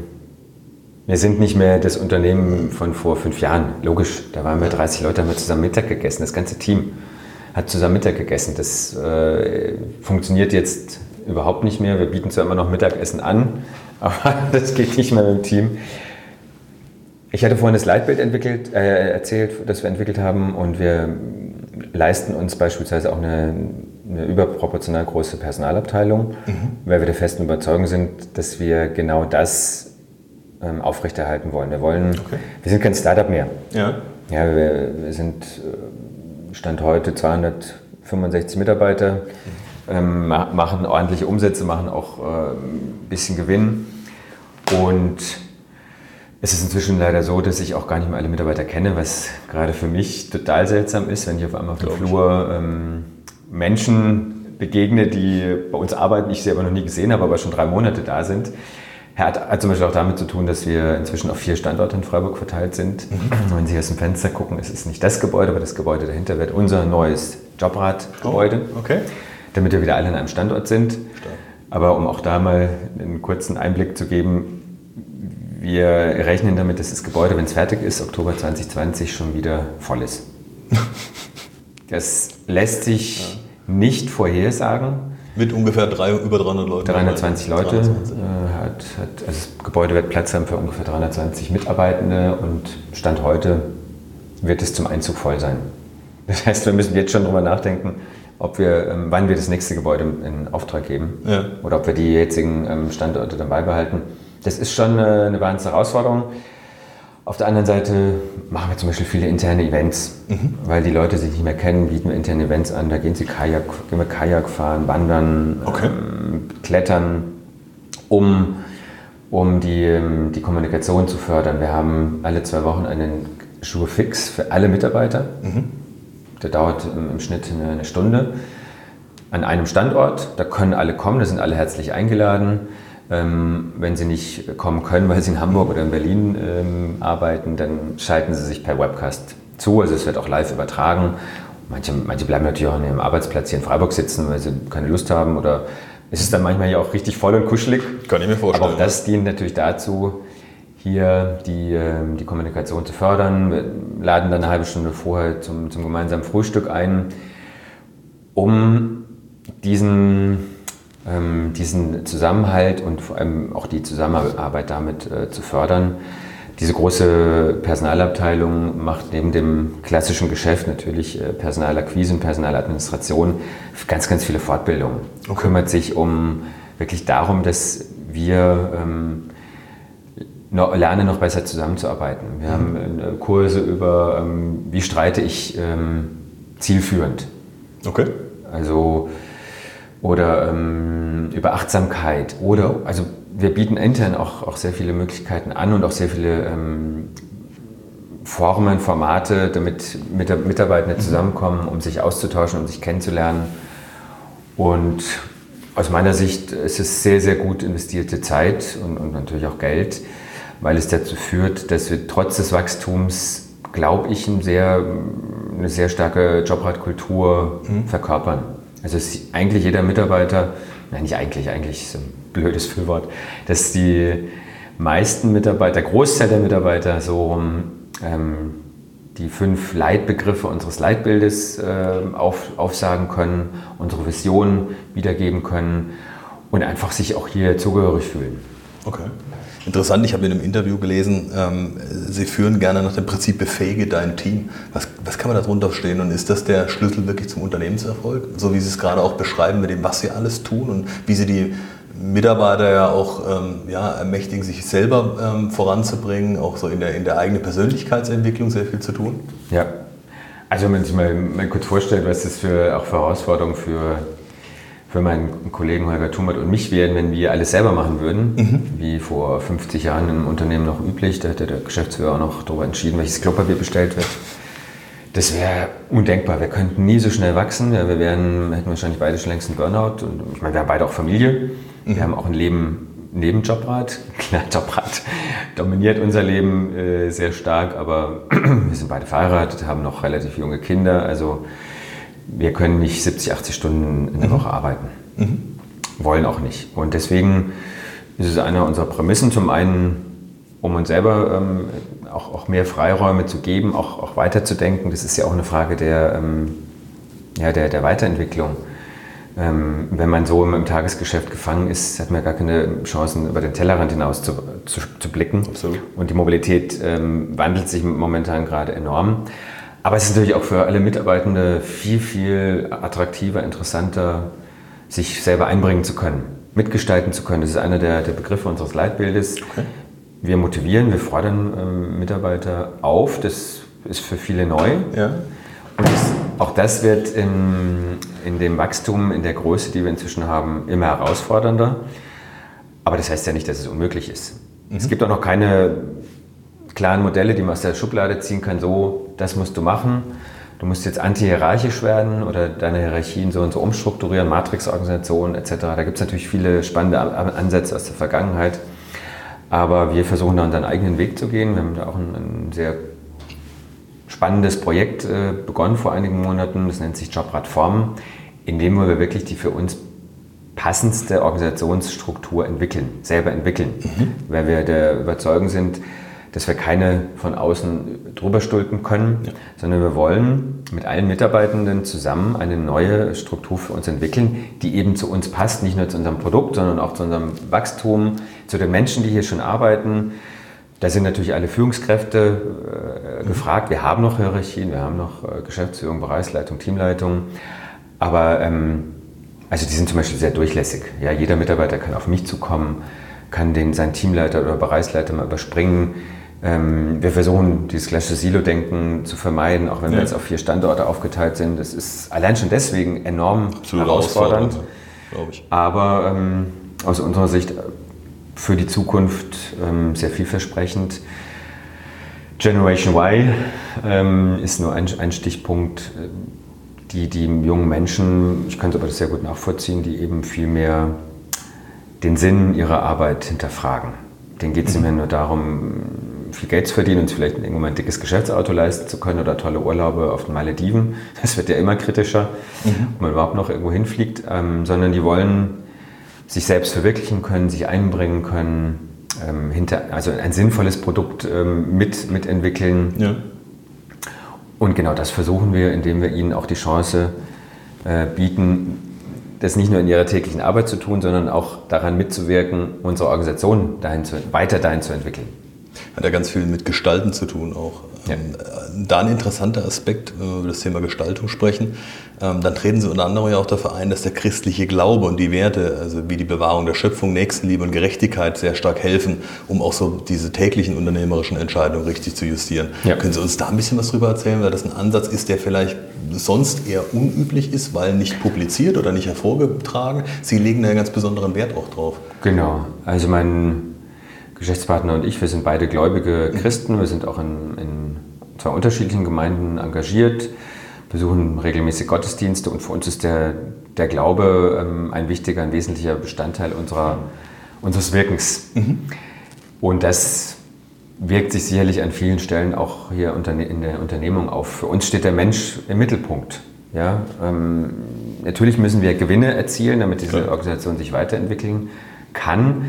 wir sind nicht mehr das Unternehmen von vor fünf Jahren. Logisch, da waren wir 30 Leute, haben wir zusammen Mittag gegessen, das ganze Team hat zusammen Mittag gegessen. Das äh, funktioniert jetzt überhaupt nicht mehr. Wir bieten zwar immer noch Mittagessen an, aber das geht nicht mehr mit dem Team. Ich hatte vorhin das Leitbild entwickelt, äh, erzählt, das wir entwickelt haben und wir leisten uns beispielsweise auch eine, eine überproportional große Personalabteilung, mhm. weil wir der festen Überzeugung sind, dass wir genau das ähm, aufrechterhalten wollen. Wir wollen, okay. wir sind kein Startup mehr. Ja. Ja, wir, wir sind äh, Stand heute 265 Mitarbeiter, ähm, machen ordentliche Umsätze, machen auch äh, ein bisschen Gewinn. Und es ist inzwischen leider so, dass ich auch gar nicht mehr alle Mitarbeiter kenne, was gerade für mich total seltsam ist, wenn ich auf einmal auf dem Flur ähm, Menschen begegne, die bei uns arbeiten, ich sie aber noch nie gesehen habe, aber schon drei Monate da sind hat, hat zum Beispiel auch damit zu tun, dass wir inzwischen auf vier Standorte in Freiburg verteilt sind. Mhm. Wenn Sie aus dem Fenster gucken, ist es nicht das Gebäude, aber das Gebäude dahinter wird unser neues Jobrat-Gebäude. Oh, okay. Damit wir wieder alle an einem Standort sind. Stark. Aber um auch da mal einen kurzen Einblick zu geben, wir rechnen damit, dass das Gebäude, wenn es fertig ist, Oktober 2020 schon wieder voll ist. Das lässt sich ja. nicht vorhersagen. Mit ungefähr drei, über 300 Leuten. 320 Leute. 320. Äh, hat, hat, also das Gebäude wird Platz haben für ungefähr 320 Mitarbeitende und Stand heute wird es zum Einzug voll sein. Das heißt, wir müssen jetzt schon darüber nachdenken, ob wir, ähm, wann wir das nächste Gebäude in Auftrag geben ja. oder ob wir die jetzigen ähm, Standorte dann beibehalten. Das ist schon eine, eine wahnsinnige Herausforderung. Auf der anderen Seite machen wir zum Beispiel viele interne Events, mhm. weil die Leute sich nicht mehr kennen, bieten wir interne Events an. Da gehen sie Kajak, gehen wir Kajak fahren, wandern, okay. ähm, klettern, um, um die, ähm, die Kommunikation zu fördern. Wir haben alle zwei Wochen einen Schuhfix für alle Mitarbeiter. Mhm. Der dauert im, Schnitt eine, eine Stunde an einem Standort. Da können alle kommen, da sind alle herzlich eingeladen. Ähm, wenn sie nicht kommen können, weil sie in Hamburg oder in Berlin ähm, arbeiten, dann schalten sie sich per Webcast zu. Also es wird auch live übertragen. Manche, manche bleiben natürlich auch an ihrem Arbeitsplatz hier in Freiburg sitzen, weil sie keine Lust haben oder es ist dann manchmal ja auch richtig voll und kuschelig. Kann ich mir vorstellen. Aber auch das dient natürlich dazu, hier die, ähm, die Kommunikation zu fördern. Wir laden dann eine halbe Stunde vorher zum, zum gemeinsamen Frühstück ein, um diesen, ähm, diesen Zusammenhalt und vor allem auch die Zusammenarbeit damit äh, zu fördern. Diese große Personalabteilung macht neben dem klassischen Geschäft natürlich äh, Personalakquise und Personaladministration ganz, ganz viele Fortbildungen. Okay. Kümmert sich um wirklich darum, dass wir ähm, noch, lernen, noch besser zusammenzuarbeiten. Wir mhm. haben äh, Kurse über, ähm, wie streite ich ähm, zielführend. Okay. Also, oder ähm, über Achtsamkeit. Oder, also wir bieten intern auch, auch sehr viele Möglichkeiten an und auch sehr viele ähm, Formen, Formate, damit Mitarbeitende mhm. zusammenkommen, um sich auszutauschen, um sich kennenzulernen. Und aus meiner Sicht ist es sehr, sehr gut investierte Zeit und, und natürlich auch Geld, weil es dazu führt, dass wir trotz des Wachstums, glaube ich, ein sehr, eine sehr starke Jobratkultur mhm. verkörpern. Also eigentlich jeder Mitarbeiter, nein, nicht eigentlich, eigentlich ist ein blödes Füllwort, dass die meisten Mitarbeiter, Großteil der Mitarbeiter so ähm, die fünf Leitbegriffe unseres Leitbildes äh, auf, aufsagen können, unsere Vision wiedergeben können und einfach sich auch hier zugehörig fühlen. Okay. Interessant, ich habe in einem Interview gelesen, ähm, Sie führen gerne nach dem Prinzip befähige dein Team. Was, was kann man darunter stehen und ist das der Schlüssel wirklich zum Unternehmenserfolg? So wie Sie es gerade auch beschreiben mit dem, was Sie alles tun und wie Sie die Mitarbeiter ja auch ähm, ja, ermächtigen, sich selber ähm, voranzubringen, auch so in der, in der eigenen Persönlichkeitsentwicklung sehr viel zu tun? Ja, also wenn man sich mal, mal kurz vorstellt, was das für, auch Herausforderungen für für meinen Kollegen Holger Thumert und mich wären, wenn wir alles selber machen würden, mhm. wie vor 50 Jahren im Unternehmen noch üblich. Da hätte der Geschäftsführer auch noch darüber entschieden, welches Klopapier bestellt wird. Das wäre undenkbar. Wir könnten nie so schnell wachsen. Ja, wir wären, hätten wahrscheinlich beide schon längst einen Burnout. Und ich meine, wir haben beide auch Familie. Mhm. Wir haben auch ein Leben neben Jobrat. Klar, Jobrat dominiert unser Leben äh, sehr stark, aber wir sind beide verheiratet, haben noch relativ junge Kinder. Also wir können nicht 70, 80 Stunden in der mhm. Woche arbeiten. Mhm. Wollen auch nicht. Und deswegen ist es eine unserer Prämissen, zum einen, um uns selber ähm, auch, auch, mehr Freiräume zu geben, auch, auch weiterzudenken. Das ist ja auch eine Frage der, ähm, ja, der, der Weiterentwicklung. Ähm, wenn man so im, Tagesgeschäft gefangen ist, hat man gar keine Chancen, über den Tellerrand hinaus zu, zu, zu blicken. Absolut. Und die Mobilität ähm, wandelt sich momentan gerade enorm. Aber es ist natürlich auch für alle Mitarbeitende viel, viel attraktiver, interessanter, sich selber einbringen zu können, mitgestalten zu können. Das ist einer der, der Begriffe unseres Leitbildes. Okay. Wir motivieren, wir fordern ähm, Mitarbeiter auf. Das ist für viele neu. Ja. Und das, auch das wird in, in dem Wachstum, in der Größe, die wir inzwischen haben, immer herausfordernder. Aber das heißt ja nicht, dass es unmöglich ist. Mhm. Es gibt auch noch keine klaren Modelle, die man aus der Schublade ziehen kann, so, das musst du machen. Du musst jetzt antihierarchisch werden oder deine Hierarchien so und so umstrukturieren, Matrixorganisation etc. Da gibt es natürlich viele spannende Ansätze aus der Vergangenheit. Aber wir versuchen da unseren eigenen Weg zu gehen. Wir haben da auch ein, ein sehr spannendes Projekt äh, begonnen vor einigen Monaten. Das nennt sich Jobradformen, in dem wir wirklich die für uns passendste Organisationsstruktur entwickeln, selber entwickeln. Mhm. Weil wir der Überzeugung sind, dass wir keine von außen drüber stülpen können, ja. sondern wir wollen mit allen Mitarbeitenden zusammen eine neue Struktur für uns entwickeln, die eben zu uns passt, nicht nur zu unserem Produkt, sondern auch zu unserem Wachstum, zu den Menschen, die hier schon arbeiten. Da sind natürlich alle Führungskräfte äh, mhm. gefragt. Wir haben noch Hierarchien, wir haben noch äh, Geschäftsführung, Bereichsleitung, Teamleitung. Aber ähm, also die sind zum Beispiel sehr durchlässig. Ja, jeder Mitarbeiter kann auf mich zukommen, kann den, seinen Teamleiter oder Bereichsleiter mal überspringen ähm, wir versuchen, dieses klassische Silo-Denken zu vermeiden, auch wenn ja. wir jetzt auf vier Standorte aufgeteilt sind. Das ist allein schon deswegen enorm Absolut herausfordernd. ich. Aber ähm, aus unserer Sicht für die Zukunft ähm, sehr vielversprechend. Generation Y ähm, ist nur ein, ein Stichpunkt. Die, die jungen Menschen, ich kann es aber sehr gut nachvollziehen, die eben viel mehr den Sinn ihrer Arbeit hinterfragen. Denen geht es mhm. mehr nur darum, viel Geld zu verdienen und vielleicht irgendwann ein dickes Geschäftsauto leisten zu können oder tolle Urlaube auf den Malediven. Das wird ja immer kritischer, mhm. ob man überhaupt noch irgendwo hinfliegt, ähm, sondern die wollen sich selbst verwirklichen können, sich einbringen können, ähm, hinter, also ein sinnvolles Produkt ähm, mit, mitentwickeln. Ja. Und genau das versuchen wir, indem wir ihnen auch die Chance äh, bieten, das nicht nur in ihrer täglichen Arbeit zu tun, sondern auch daran mitzuwirken, unsere Organisation dahin zu, weiter dahin zu entwickeln. Hat ja ganz viel mit Gestalten zu tun auch. Ja. Ähm, da ein interessanter Aspekt, wenn wir über das Thema Gestaltung sprechen, ähm, dann treten Sie unter anderem ja auch dafür ein, dass der christliche Glaube und die Werte, also wie die Bewahrung der Schöpfung, Nächstenliebe und Gerechtigkeit sehr stark helfen, um auch so diese täglichen unternehmerischen Entscheidungen richtig zu justieren. Ja. Können Sie uns da ein bisschen was drüber erzählen, weil das ein Ansatz ist, der vielleicht sonst eher unüblich ist, weil nicht publiziert oder nicht hervorgetragen. Sie legen da einen ganz besonderen Wert auch drauf. Genau. Also mein Geschäftspartner und ich, wir sind beide gläubige Christen. Wir sind auch in, in zwei unterschiedlichen Gemeinden engagiert, besuchen regelmäßig Gottesdienste und für uns ist der, der Glaube ähm, ein wichtiger, ein wesentlicher Bestandteil unserer, unseres Wirkens. Mhm. Und das wirkt sich sicherlich an vielen Stellen auch hier in der Unternehmung auf. Für uns steht der Mensch im Mittelpunkt. Ja, ähm, natürlich müssen wir Gewinne erzielen, damit diese Organisation sich weiterentwickeln kann.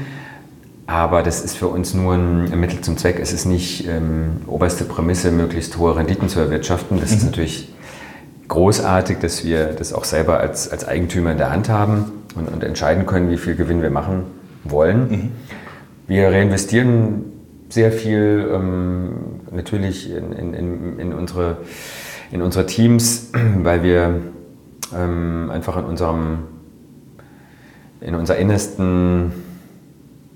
Aber das ist für uns nur ein Mittel zum Zweck. Es ist nicht ähm, oberste Prämisse, möglichst hohe Renditen zu erwirtschaften. Das mhm. ist natürlich großartig, dass wir das auch selber als, als Eigentümer in der Hand haben und, und entscheiden können, wie viel Gewinn wir machen wollen. Mhm. Wir reinvestieren sehr viel ähm, natürlich in, in, in, unsere, in unsere Teams, weil wir ähm, einfach in unserem in unserer innersten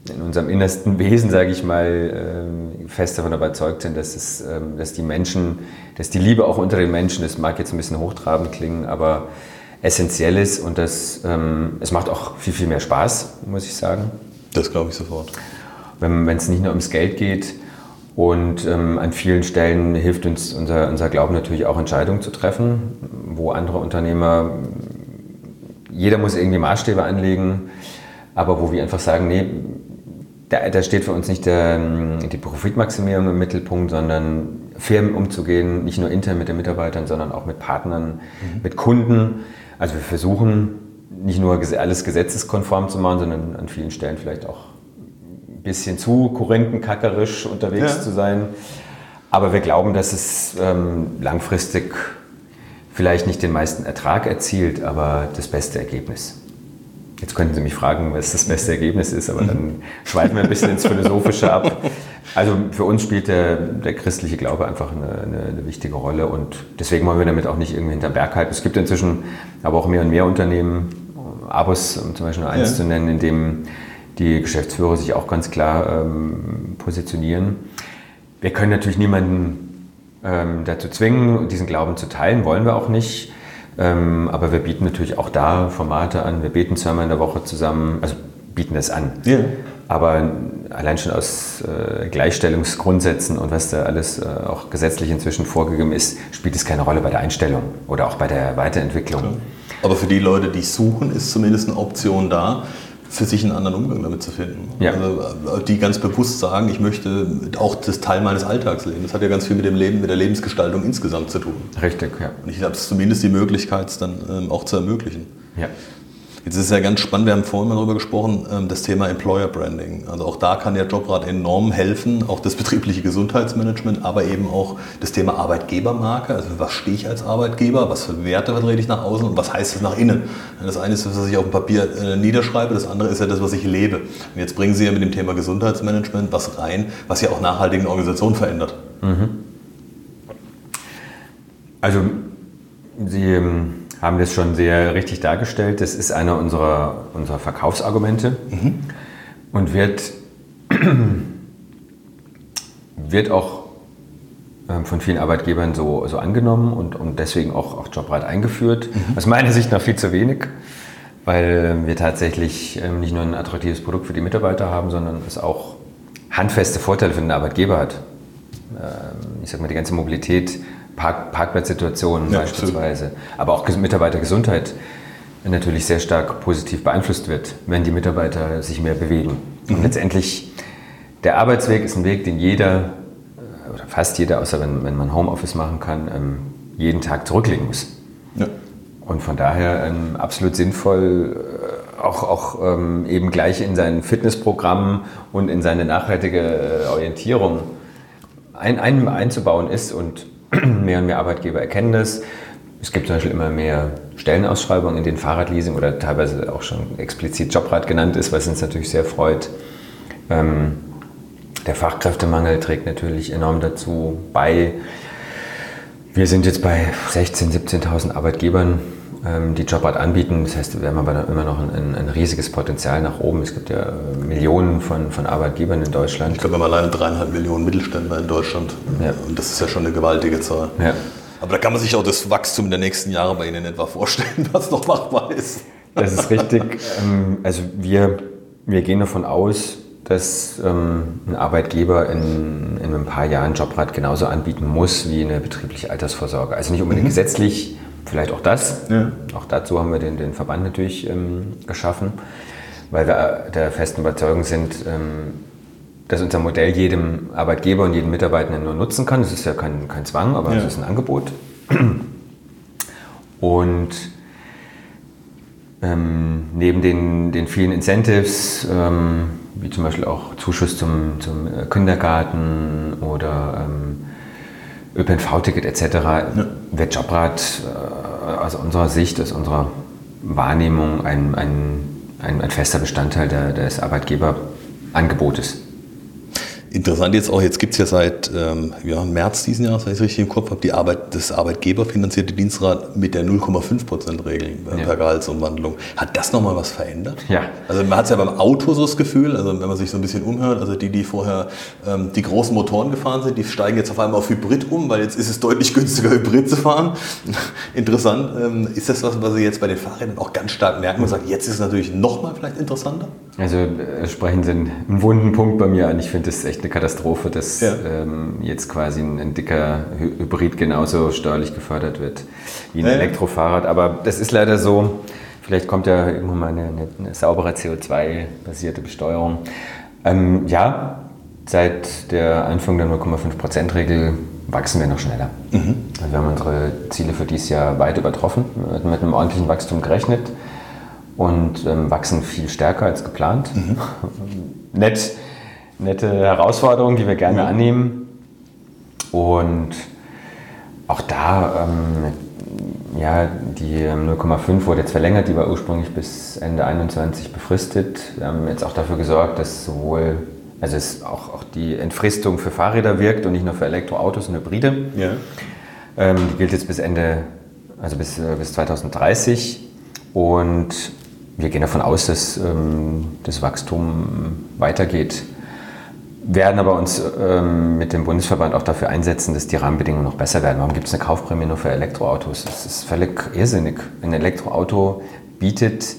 in unserem innersten Wesen, sage ich mal, ähm, fest davon überzeugt sind, dass, es, ähm, dass die Menschen, dass die Liebe auch unter den Menschen, das mag jetzt ein bisschen hochtrabend klingen, aber essentiell ist und das, ähm, es macht auch viel, viel mehr Spaß, muss ich sagen. Das glaube ich sofort. Wenn es nicht nur ums Geld geht und an vielen Stellen hilft uns unser, unser Glauben natürlich auch Entscheidungen zu treffen, wo andere Unternehmer, jeder muss irgendwie Maßstäbe anlegen, aber wo wir einfach sagen, nee, da, da steht für uns nicht der, die Profitmaximierung im Mittelpunkt, sondern Firmen umzugehen, nicht nur intern mit den Mitarbeitern, sondern auch mit Partnern, mhm. mit Kunden. Also wir versuchen nicht nur alles gesetzeskonform zu machen, sondern an vielen Stellen vielleicht auch ein bisschen zu korrentenkackerisch unterwegs ja. zu sein. Aber wir glauben, dass es ähm, langfristig vielleicht nicht den meisten Ertrag erzielt, aber das beste Ergebnis. Jetzt könnten Sie mich fragen, was das beste Ergebnis ist, aber dann schweifen wir ein bisschen ins Philosophische ab. Also für uns spielt der, der christliche Glaube einfach eine, eine, eine, wichtige Rolle und deswegen wollen wir damit auch nicht irgendwie hinterm Berg halten. Es gibt inzwischen aber auch mehr und mehr Unternehmen, Abos, um zum Beispiel nur eins ja. zu nennen, in dem die Geschäftsführer sich auch ganz klar ähm, positionieren. Wir können natürlich niemanden ähm, dazu zwingen, diesen Glauben zu teilen, wollen wir auch nicht. Ähm, aber wir bieten natürlich auch da Formate an. Wir beten zweimal in der Woche zusammen, also bieten das an. Ja. Aber allein schon aus äh, Gleichstellungsgrundsätzen und was da alles äh, auch gesetzlich inzwischen vorgegeben ist, spielt es keine Rolle bei der Einstellung oder auch bei der Weiterentwicklung. Klar. Aber für die Leute, die suchen, ist zumindest eine Option da für sich einen anderen Umgang damit zu finden. Ja. Also, die ganz bewusst sagen, ich möchte auch das Teil meines Alltags leben. Das hat ja ganz viel mit dem Leben, mit der Lebensgestaltung insgesamt zu tun. Richtig, ja. Und ich habe zumindest die Möglichkeit, es dann ähm, auch zu ermöglichen. Ja. Jetzt ist es ja ganz spannend, wir haben vorhin mal darüber gesprochen, ähm, das Thema Employer Branding. Also auch da kann der Jobrat enorm helfen, auch das betriebliche Gesundheitsmanagement, aber eben auch das Thema Arbeitgebermarke. Also was stehe ich als Arbeitgeber, was für Werte vertrete ich nach außen und was heißt das nach innen. Das eine ist das, was ich auf dem Papier äh, niederschreibe, das andere ist ja das, was ich lebe. Und jetzt bringen Sie ja mit dem Thema Gesundheitsmanagement was rein, was ja auch nachhaltig eine Organisation verändert. Mhm. Also Sie ähm, haben das schon sehr richtig dargestellt. Das ist einer unserer, unserer Verkaufsargumente mhm. und wird, wird auch ähm, von vielen Arbeitgebern so, so angenommen und, und deswegen auch, auch Jobrad eingeführt. Mhm. Aus meiner Sicht noch viel zu wenig, weil wir tatsächlich ähm, nicht nur ein attraktives Produkt für die Mitarbeiter haben, sondern es auch handfeste Vorteile für den Arbeitgeber hat. Ähm, ich sage mal, die ganze Mobilität Park, Parkplatzsituationen ja, beispielsweise, absolut. aber auch Mitarbeitergesundheit natürlich sehr stark positiv beeinflusst wird, wenn die Mitarbeiter sich mehr bewegen. Mhm. Und letztendlich, der Arbeitsweg ist ein Weg, den jeder, äh, oder fast jeder, außer wenn, wenn man Homeoffice machen kann, ähm, jeden Tag zurücklegen muss. Ja. Und von daher ähm, absolut sinnvoll, äh, auch, auch ähm, eben gleich in sein Fitnessprogramm und in seine nachhaltige äh, Orientierung ein, ein, einzubauen ist. Und mehr und mehr Arbeitgeber erkennen das. Es gibt zum Beispiel immer mehr Stellenausschreibungen, in denen Fahrradleasing oder teilweise auch schon explizit Jobrad genannt ist, was uns natürlich sehr freut. Ähm, der Fachkräftemangel trägt natürlich enorm dazu bei. Wir sind jetzt bei 16.000, 17.000 Arbeitgebern, die Jobrad anbieten. Das heißt, wir haben aber immer noch ein, ein, riesiges Potenzial nach oben. Es gibt ja äh, Millionen von, von Arbeitgebern in Deutschland. Ich glaube, wir haben alleine dreieinhalb Millionen Mittelständler in Deutschland. Ja. Und das ist ja schon eine gewaltige Zahl. Ja. Aber da kann man sich auch das Wachstum der nächsten Jahre bei Ihnen etwa vorstellen, was noch machbar ist. Das ist richtig. Ähm, also wir, wir gehen davon aus, dass ähm, ein Arbeitgeber in, in ein paar Jahren Jobrat genauso anbieten muss wie eine betriebliche Altersvorsorge. Also nicht unbedingt mhm. gesetzlich, vielleicht auch das. Ja. Auch dazu haben wir den, den Verband natürlich ähm, geschaffen, weil wir der festen Überzeugung sind, dass unser Modell jedem Arbeitgeber und jedem Mitarbeiter nur nutzen kann. Das ist ja kein, kein Zwang, aber es ist ein Angebot. Und ähm, neben den, den vielen Incentives, ähm, wie zum Beispiel auch Zuschuss zum, zum äh, Kindergarten oder ähm, ÖPNV-Ticket etc., ja. wird Jobrat äh, aus unserer Sicht, aus unserer Wahrnehmung ein, ein, ein, ein fester Bestandteil der, des Arbeitgeberangebotes. Interessant jetzt auch, jetzt gibt es ja seit ähm, ja, März diesen Jahres, wenn ich es richtig im Kopf habe, die Arbeit, das arbeitgeberfinanzierte Dienstrat mit der 0,5%-Regel äh, ja. per Gehaltsumwandlung. Hat das nochmal was verändert? Ja. Also man hat es ja beim Auto so das Gefühl, also wenn man sich so ein bisschen umhört, also die, die vorher ähm, die großen Motoren gefahren sind, die steigen jetzt auf einmal auf Hybrid um, weil jetzt ist es deutlich günstiger, Hybrid zu fahren. Interessant. Ähm, ist das was, was Sie jetzt bei den Fahrrädern auch ganz stark merken und sagen, jetzt ist es natürlich nochmal vielleicht interessanter? Also äh, sprechen Sie einen wunden Punkt bei mir an. Ich finde es echt echt eine Katastrophe, dass ja. ähm, jetzt quasi ein, ein, dicker Hybrid genauso steuerlich gefördert wird wie ein ja. Elektrofahrrad. Aber das ist leider so. Vielleicht kommt ja irgendwann mal eine, eine, eine saubere CO2-basierte Besteuerung. Ähm, ja, seit der Einführung der 0,5%-Regel wachsen wir noch schneller. Mhm. Also wir haben unsere Ziele für dieses Jahr weit übertroffen, wir hatten mit einem ordentlichen Wachstum gerechnet und ähm, wachsen viel stärker als geplant. Mhm. Nett nette Herausforderung, die wir gerne annehmen. Und auch da, ähm, ja, die 0,5 wurde jetzt verlängert, die war ursprünglich bis Ende 2021 befristet. Wir haben jetzt auch dafür gesorgt, dass sowohl, also es auch, auch die Entfristung für Fahrräder wirkt und nicht nur für Elektroautos und Hybride. Ja. Ähm, die gilt jetzt bis Ende, also bis, äh, bis 2030. Und wir gehen davon aus, dass ähm, das Wachstum weitergeht werden aber uns ähm, mit dem Bundesverband auch dafür einsetzen, dass die Rahmenbedingungen noch besser werden. Warum gibt es eine Kaufprämie nur für Elektroautos? Das ist völlig irrsinnig. Ein Elektroauto bietet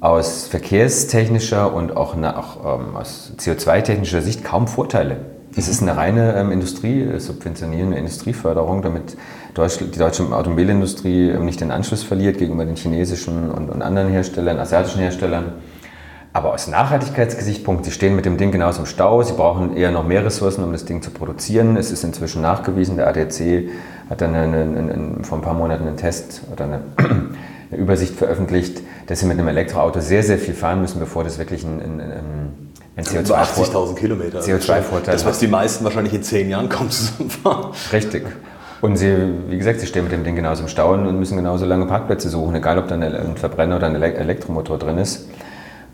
aus verkehrstechnischer und auch, auch ähm, aus CO2-technischer Sicht kaum Vorteile. Es ist eine reine ähm, Industriesubventionierende Industrieförderung, damit Deutsch, die deutsche Automobilindustrie ähm, nicht den Anschluss verliert gegenüber den chinesischen und, und anderen Herstellern, asiatischen Herstellern. Aber aus Nachhaltigkeitsgesichtspunkt, Sie stehen mit dem Ding genauso im Stau, Sie brauchen eher noch mehr Ressourcen, um das Ding zu produzieren. Es ist inzwischen nachgewiesen, der ADAC hat dann eine, eine, eine, vor ein paar Monaten einen Test oder eine, Übersicht veröffentlicht, dass Sie mit einem Elektroauto sehr, sehr viel fahren müssen, bevor das wirklich ein, ein, ein CO2-Vorteil CO2 Kilometer. CO2-Vorteil. Das, was die meisten wahrscheinlich in zehn Jahren kaum zusammenfahren. Richtig. Und sie, wie gesagt, sie stehen mit dem Ding genauso im Stau und müssen genauso lange Parkplätze suchen, egal ob da ein Verbrenner oder ein Elektromotor drin ist.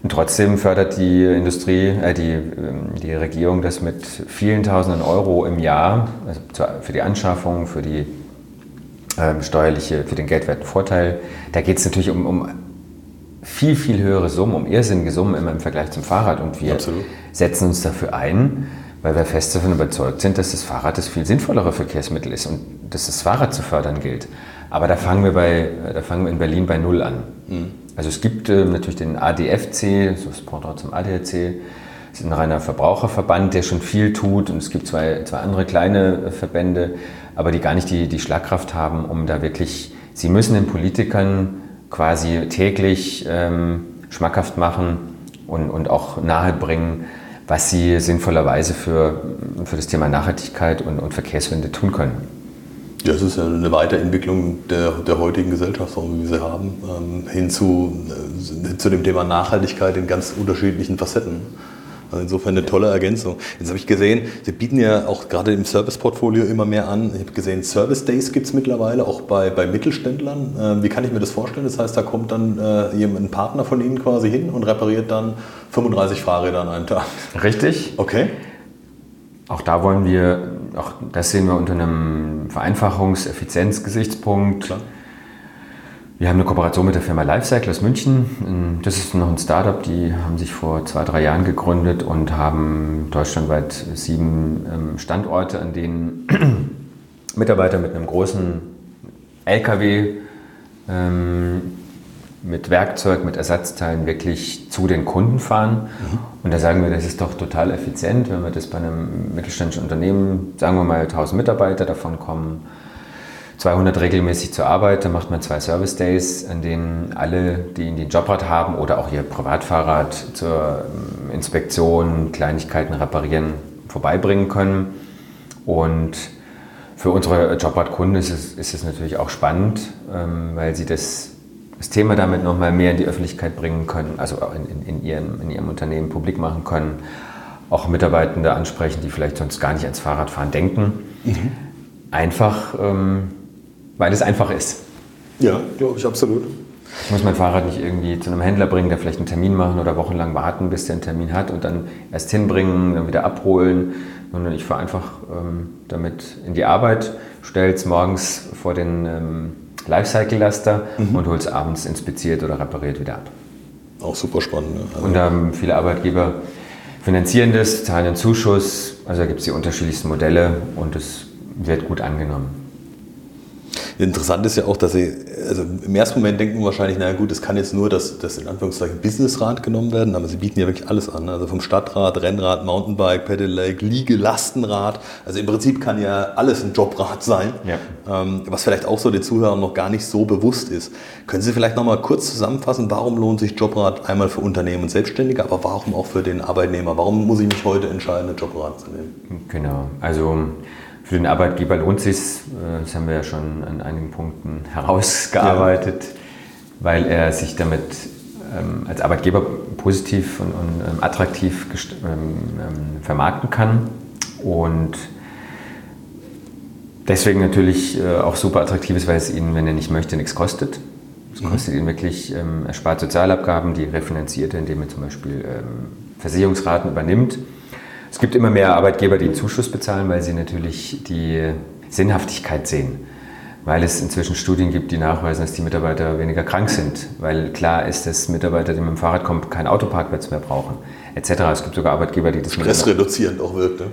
Und trotzdem fördert die Industrie, äh, die, ähm, die Regierung das mit vielen Tausenden Euro im Jahr, also für die Anschaffung, für die ähm, steuerliche, für den geldwerten Vorteil. Da geht es natürlich um, um viel, viel höhere Summen, um irrsinnige Summen immer im Vergleich zum Fahrrad. Und wir Absolut. setzen uns dafür ein, weil wir fest davon überzeugt sind, dass das Fahrrad das viel sinnvollere Verkehrsmittel ist und dass das Fahrrad zu fördern gilt. Aber da fangen wir, bei, da fangen wir in Berlin bei Null an. Mhm. Also es gibt äh, natürlich den ADFC, so das Pendant zum ADAC, das ist ein reiner Verbraucherverband, der schon viel tut und es gibt zwei, zwei andere kleine äh, Verbände, aber die gar nicht die, die Schlagkraft haben, um da wirklich, sie müssen den Politikern quasi täglich ähm, schmackhaft machen und, und auch nahebringen, was sie sinnvollerweise für, für das Thema Nachhaltigkeit und, und Verkehrswende tun können. Ja, es ist ja eine Weiterentwicklung der, der heutigen Gesellschaftsform, wie wir sie haben, ähm, hin zu, äh, zu dem Thema Nachhaltigkeit in ganz unterschiedlichen Facetten. Also insofern eine tolle Ergänzung. Jetzt habe ich gesehen, Sie bieten ja auch gerade im Service-Portfolio immer mehr an. Ich habe gesehen, Service Days gibt es mittlerweile auch bei, bei Mittelständlern. Ähm, wie kann ich mir das vorstellen? Das heißt, da kommt dann äh, jemand, ein Partner von Ihnen quasi hin und repariert dann 35 Fahrräder an einem Tag. Richtig. Okay. Auch da wollen wir, auch das sehen wir unter einem Vereinfachungs-, Effizienzgesichtspunkt. Klar. Wir haben eine Kooperation mit der Firma Lifecycle aus München. Das ist noch ein Startup, die haben sich vor zwei, drei Jahren gegründet und haben deutschlandweit sieben ähm, Standorte, an denen Mitarbeiter mit einem großen LKW ähm, mit Werkzeug, mit Ersatzteilen wirklich zu den Kunden fahren. Mhm. Und da sagen wir, das ist doch total effizient, wenn wir das bei einem mittelständischen Unternehmen, sagen wir mal 1000 Mitarbeiter, davon kommen 200 regelmäßig zur Arbeit, dann macht man zwei Service Days, an denen alle, die in den Jobrad haben oder auch ihr Privatfahrrad zur ähm, Inspektion, Kleinigkeiten reparieren, vorbeibringen können. Und für unsere Jobrad-Kunden ist es, ist es natürlich auch spannend, ähm, weil sie das das Thema damit noch mal mehr in die Öffentlichkeit bringen können, also auch in, in, in, ihrem, in ihrem Unternehmen publik machen können, auch Mitarbeitende ansprechen, die vielleicht sonst gar nicht ans Fahrradfahren denken. Mhm. Einfach, ähm, weil es einfach ist. Ja, glaube ich absolut. Ich muss mein Fahrrad nicht irgendwie zu einem Händler bringen, der vielleicht einen Termin machen oder wochenlang warten, bis der einen Termin hat und dann erst hinbringen, dann wieder abholen, sondern ich fahre einfach ähm, damit in die Arbeit, stelle es morgens vor den ähm, Lifecycle-Laster mhm. und es abends inspiziert oder repariert wieder ab. Auch super spannend. Ne? Also und ähm, viele Arbeitgeber finanzieren das, zahlen einen Zuschuss. Also da gibt es die unterschiedlichsten Modelle und es wird gut angenommen. Interessant ist ja auch, dass sie, also im ersten Moment denken wir wahrscheinlich, naja gut, es kann jetzt nur das, das in Anführungszeichen Businessrad genommen werden, aber sie bieten ja wirklich alles an. Also vom Stadtrad, Rennrad, Mountainbike, Pedelec, Liege, Lastenrad. Also im Prinzip kann ja alles ein Jobrad sein, ja. ähm, was vielleicht auch so den Zuhörern noch gar nicht so bewusst ist. Können Sie vielleicht nochmal kurz zusammenfassen, warum lohnt sich Jobrad einmal für Unternehmen und Selbstständige, aber warum auch für den Arbeitnehmer? Warum muss ich mich heute entscheiden, ein Jobrad zu nehmen? Genau, also für den Arbeitgeber lohnt sich, äh, das haben wir ja schon an einigen Punkten herausgearbeitet, ja. weil er sich damit ähm, als Arbeitgeber positiv und, und ähm, attraktiv ähm, vermarkten kann und deswegen natürlich äh, auch super attraktiv ist, weil es ihn, wenn er nicht möchte, nichts kostet. Es mhm. kostet ihn wirklich, ähm, er spart Sozialabgaben, die refinanziert er, indem er zum Beispiel ähm, Versicherungsraten übernimmt es gibt immer mehr Arbeitgeber, die einen Zuschuss bezahlen, weil sie natürlich die Sinnhaftigkeit sehen. Weil es inzwischen Studien gibt, die nachweisen, dass die Mitarbeiter weniger krank sind. Weil klar ist, dass Mitarbeiter, die mit dem Fahrrad kommen, keinen Autoparkplatz mehr brauchen, etc. Es gibt sogar Arbeitgeber, die das... Stressreduzierend auch wirkt. Ne?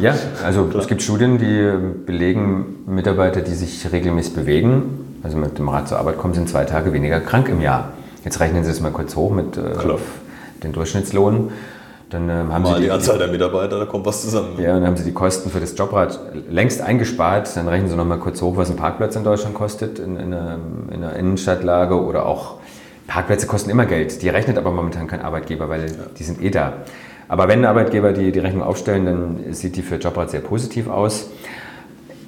Ja, also klar. es gibt Studien, die belegen, Mitarbeiter, die sich regelmäßig bewegen, also mit dem Rad zur Arbeit kommen, sind zwei Tage weniger krank im Jahr. Jetzt rechnen Sie es mal kurz hoch mit äh, den Durchschnittslohn. Dann ähm, haben Mal sie die, die Anzahl der Mitarbeiter, da kommt was zusammen. Ja, dann haben sie die Kosten für das Jobrad längst eingespart. Dann rechnen sie nochmal kurz hoch, was ein Parkplatz in Deutschland kostet, in, in, einer, in einer Innenstadtlage oder auch Parkplätze kosten immer Geld. Die rechnet aber momentan kein Arbeitgeber, weil ja. die sind eh da. Aber wenn Arbeitgeber die, die Rechnung aufstellen, dann sieht die für Jobrad sehr positiv aus.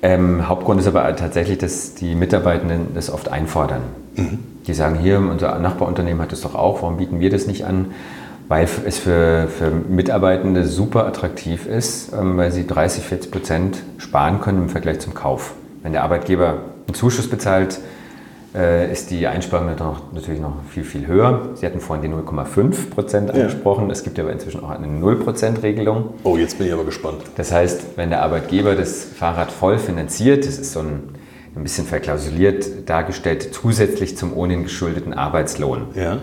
Ähm, Hauptgrund ist aber tatsächlich, dass die Mitarbeitenden das oft einfordern. Mhm. Die sagen, hier, unser Nachbarunternehmen hat es doch auch, warum bieten wir das nicht an? Weil es für, für Mitarbeitende super attraktiv ist, ähm, weil sie 30, 40 Prozent sparen können im Vergleich zum Kauf. Wenn der Arbeitgeber einen Zuschuss bezahlt, äh, ist die Einsparung natürlich noch viel, viel höher. Sie hatten vorhin die 0,5 Prozent angesprochen. Ja. Es gibt aber inzwischen auch eine 0 Prozent Regelung. Oh, jetzt bin ich aber gespannt. Das heißt, wenn der Arbeitgeber das Fahrrad voll finanziert, das ist so ein, ein bisschen verklausuliert dargestellt, zusätzlich zum ohnehin geschuldeten Arbeitslohn. Ja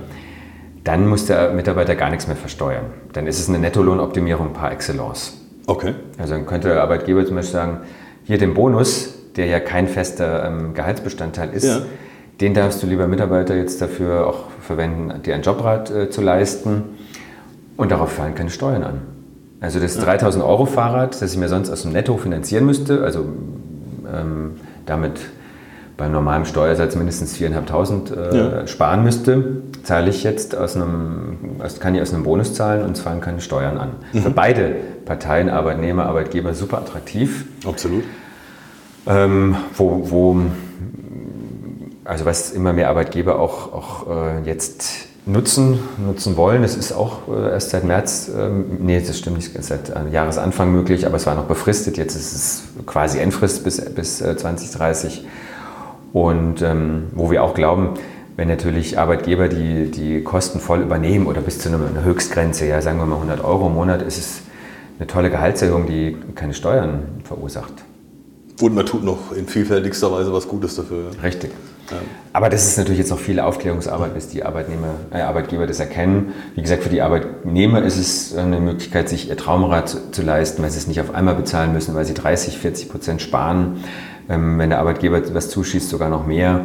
dann muss der Mitarbeiter gar nichts mehr versteuern. Dann ist es eine Nettolohnoptimierung par excellence. Okay. Also dann könnte der Arbeitgeber zum Beispiel sagen, hier den Bonus, der ja kein fester ähm, Gehaltsbestandteil ist, ja. den darfst du lieber Mitarbeiter jetzt dafür auch verwenden, dir ein Jobrad äh, zu leisten und darauf fallen keine Steuern an. Also das ja. 3000 Euro Fahrrad, das ich mir sonst aus dem Netto finanzieren müsste, also ähm, damit beim normalen Steuersatz mindestens 4.500 äh, ja. sparen müsste, zahle ich jetzt aus einem, kann ich aus einem Bonus zahlen und fallen keine Steuern an. Mhm. Für beide Parteien, Arbeitnehmer, Arbeitgeber, super attraktiv. Absolut. Ähm, wo, wo, also was immer mehr Arbeitgeber auch, auch äh, jetzt nutzen, nutzen wollen. Es ist auch äh, erst seit März, ähm, nee, das stimmt nicht, seit äh, Jahresanfang möglich, aber es war noch befristet. Jetzt ist es quasi Endfrist bis, bis äh, 2030. Und ähm, wo wir auch glauben, wenn natürlich Arbeitgeber die, die Kosten voll übernehmen oder bis zu einer Höchstgrenze, ja, sagen wir mal 100 Euro im Monat, ist es eine tolle Gehaltserhöhung, die keine Steuern verursacht. Und man tut noch in vielfältigster Weise was Gutes dafür. Richtig. Aber das ist natürlich jetzt noch viel Aufklärungsarbeit, bis die Arbeitnehmer, äh, Arbeitgeber das erkennen. Wie gesagt, für die Arbeitnehmer ist es eine Möglichkeit, sich ihr Traumrad zu, zu leisten, weil sie es nicht auf einmal bezahlen müssen, weil sie 30, 40 Prozent sparen. Ähm, wenn der Arbeitgeber was zuschießt, sogar noch mehr.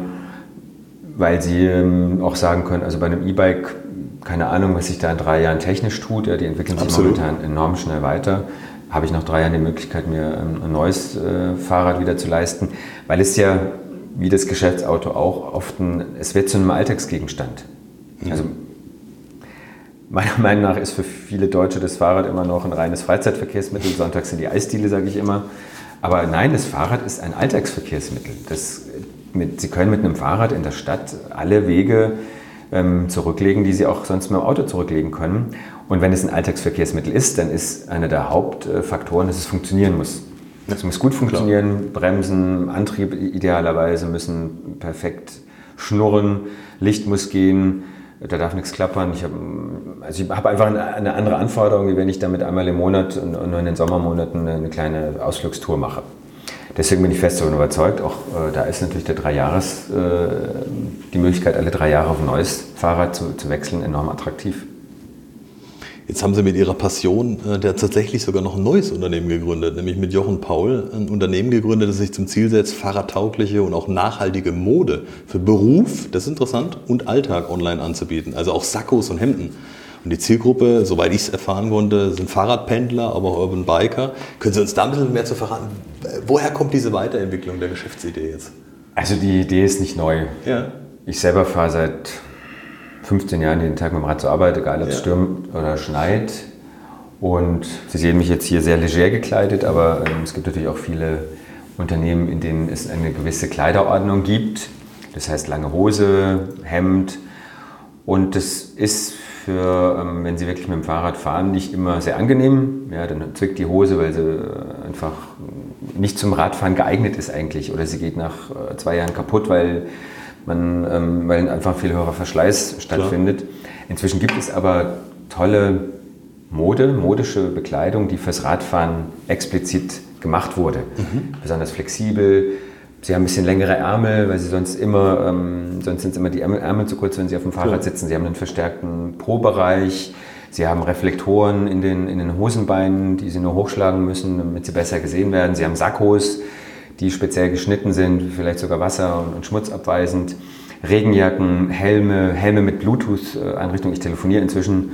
Weil sie ähm, auch sagen können, also bei einem E-Bike, keine Ahnung, was sich da in drei Jahren technisch tut, ja, die entwickeln sich Absolut. momentan enorm schnell weiter habe ich nach drei Jahren die Möglichkeit, mir ein neues äh, Fahrrad wieder zu leisten, weil es ja wie das Geschäftsauto auch, oft ein, es wird zu einem Alltagsgegenstand. Mhm. Also meiner Meinung nach ist für viele Deutsche das Fahrrad immer noch ein reines Freizeitverkehrsmittel. Sonntags sind die Eisdiele, sage ich immer. Aber nein, das Fahrrad ist ein Alltagsverkehrsmittel. Das, mit, Sie können mit einem Fahrrad in der Stadt alle Wege ähm, zurücklegen, die Sie auch sonst mit dem Auto zurücklegen können. Und wenn es ein Alltagsverkehrsmittel ist, dann ist einer der Hauptfaktoren, dass es funktionieren muss. Es muss gut funktionieren, Klar. Bremsen, Antrieb idealerweise müssen perfekt schnurren, Licht muss gehen, da darf nichts klappern. Ich habe also hab einfach eine, andere Anforderung, wie wenn ich damit einmal im Monat und nur in den Sommermonaten eine kleine Ausflugstour mache. Deswegen bin ich fest davon überzeugt, auch äh, da ist natürlich der drei Jahres, äh, die Möglichkeit, alle drei Jahre auf ein neues Fahrrad zu, zu wechseln, enorm attraktiv. Jetzt haben Sie mit Ihrer Passion äh, der tatsächlich sogar noch ein neues Unternehmen gegründet, nämlich mit Jochen Paul ein Unternehmen gegründet, das sich zum Ziel setzt, fahrradtaugliche und auch nachhaltige Mode für Beruf, das ist interessant, und Alltag online anzubieten. Also auch Sakkos und Hemden. Und die Zielgruppe, soweit ich es erfahren konnte, sind Fahrradpendler, aber auch Urban Biker. Können Sie uns da ein bisschen mehr zu verraten? Woher kommt diese Weiterentwicklung der Geschäftsidee jetzt? Also die Idee ist nicht neu. Ja. Ich selber fahre seit 15 Jahren jeden Tag mit dem Rad zur Arbeit, egal ob es ja. stürmt oder schneit. Und Sie sehen mich jetzt hier sehr leger gekleidet, aber ähm, es gibt natürlich auch viele Unternehmen, in denen es eine gewisse Kleiderordnung gibt. Das heißt lange Hose, Hemd. Und das ist für, ähm, wenn Sie wirklich mit dem Fahrrad fahren, nicht immer sehr angenehm. Ja, dann zwickt die Hose, weil sie äh, einfach nicht zum Radfahren geeignet ist eigentlich. Oder sie geht nach äh, zwei Jahren kaputt, weil man, ähm, weil einfach viel höherer Verschleiß stattfindet. Klar. Inzwischen gibt es aber tolle Mode, modische Bekleidung, die fürs Radfahren explizit gemacht wurde. Mhm. Besonders flexibel. Sie haben ein bisschen längere Ärmel, weil sie sonst immer, ähm, sonst sind immer die Ärmel, Ärmel zu kurz, wenn sie auf dem Fahrrad ja. sitzen. Sie haben einen verstärkten Po-Bereich. Sie haben Reflektoren in den, in den Hosenbeinen, die sie nur hochschlagen müssen, damit sie besser gesehen werden. Sie haben Sakkos, die speziell geschnitten sind, vielleicht sogar wasser- und, und schmutzabweisend. Regenjacken, Helme, Helme mit Bluetooth-Einrichtung. Ich telefoniere inzwischen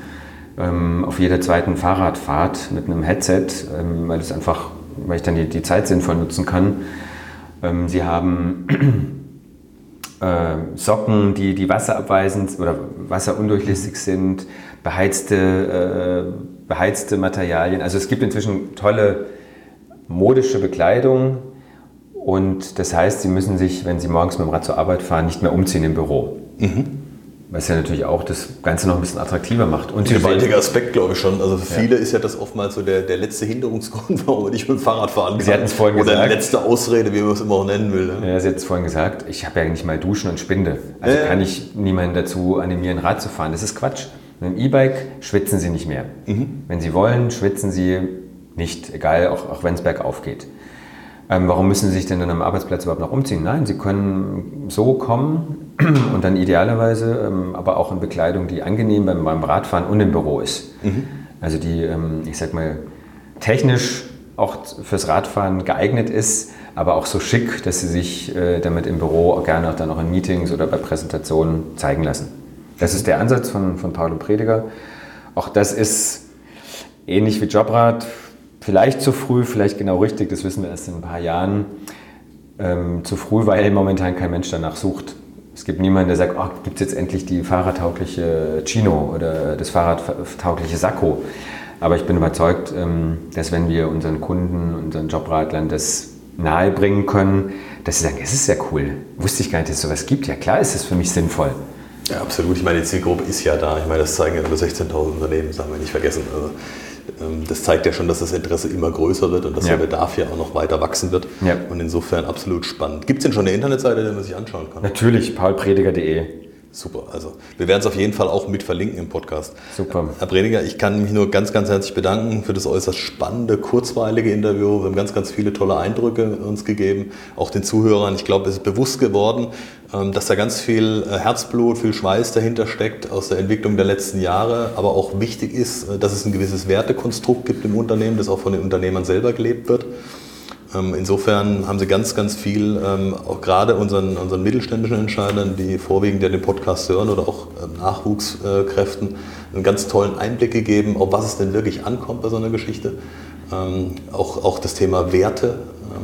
ähm, auf jeder zweiten Fahrradfahrt mit einem Headset, ähm, weil einfach, weil ich dann die, die Zeit sinnvoll nutzen kann. Ähm, sie haben äh, Socken, die, die wasserabweisend oder wasserundurchlässig sind, beheizte, äh, beheizte Materialien. Also es gibt inzwischen tolle modische Bekleidung, und das heißt, Sie müssen sich, wenn Sie morgens mit dem Rad zur Arbeit fahren, nicht mehr umziehen im Büro. Mhm. Was ja natürlich auch das Ganze noch ein bisschen attraktiver macht. Und ein gewaltiger Aspekt, glaube ich schon. Also für viele ist ja das oftmals so der, der letzte Hinderungsgrund, warum man nicht mit dem Fahrrad fahren kann. Sie hatten es vorhin Oder gesagt. die letzte Ausrede, wie man es immer auch nennen will. Ne? Ja, Sie hatten es vorhin gesagt, ich habe ja nicht mal Duschen und Spinde. Also äh. kann ich niemanden dazu animieren, Rad zu fahren. Das ist Quatsch. Mit dem E-Bike schwitzen Sie nicht mehr. Mhm. Wenn Sie wollen, schwitzen Sie nicht, egal, auch, auch wenn es bergauf geht. Ähm, warum müssen Sie sich denn dann am Arbeitsplatz überhaupt noch umziehen? Nein, Sie können so kommen und dann idealerweise ähm, aber auch in Bekleidung, die angenehm beim, beim Radfahren und im Büro ist. Mhm. Also die, ähm, ich sag mal, technisch auch fürs Radfahren geeignet ist, aber auch so schick, dass Sie sich äh, damit im Büro auch gerne auch dann auch in Meetings oder bei Präsentationen zeigen lassen. Das ist der Ansatz von, von Paulo Prediger. Auch das ist ähnlich wie Jobrad Vielleicht zu früh, vielleicht genau richtig, das wissen wir erst in ein paar Jahren. ähm, zu früh, weil momentan kein Mensch danach sucht. Es gibt niemanden, der sagt, oh, gibt es jetzt endlich die fahrradtaugliche Chino oder das fahrradtaugliche Sakko. Aber ich bin überzeugt, ähm, dass wenn wir unseren Kunden, unseren Jobradlern das nahebringen können, dass sie sagen, es ist ja cool. Wusste ich gar nicht, dass es sowas gibt. Ja klar ist es für mich sinnvoll. Ja, absolut. Ich meine, die Zielgruppe ist ja da. Ich meine, das zeigen ja über 16.000 Unternehmen, das haben wir nicht vergessen. Also, das zeigt ja schon, dass das Interesse immer größer wird und dass ja. der Bedarf ja auch noch weiter wachsen wird. Ja. Und insofern absolut spannend. Gibt es denn schon eine Internetseite, die man sich anschauen kann? Natürlich, paulprediger.de. Super, also wir werden es auf jeden Fall auch mit verlinken im Podcast. Super. Herr Prediger, ich kann mich nur ganz, ganz herzlich bedanken für das äußerst spannende, kurzweilige Interview. Wir haben ganz, ganz viele tolle Eindrücke uns gegeben, auch den Zuhörern. Ich glaube, es ist bewusst geworden, ähm, dass da ganz viel äh, Herzblut, viel Schweiß dahinter steckt aus der Entwicklung der letzten Jahre, aber auch wichtig ist, äh, dass es ein gewisses Wertekonstrukt gibt im Unternehmen, das auch von den Unternehmern selber gelebt wird. Ähm, insofern haben sie ganz, ganz viel, ähm, auch gerade unseren, unseren mittelständischen Entscheidern, die vorwiegend ja den Podcast hören oder auch ähm, Nachwuchskräften, einen ganz tollen Einblick gegeben, auf was es denn wirklich ankommt bei so einer Geschichte. Auch, auch das Thema Werte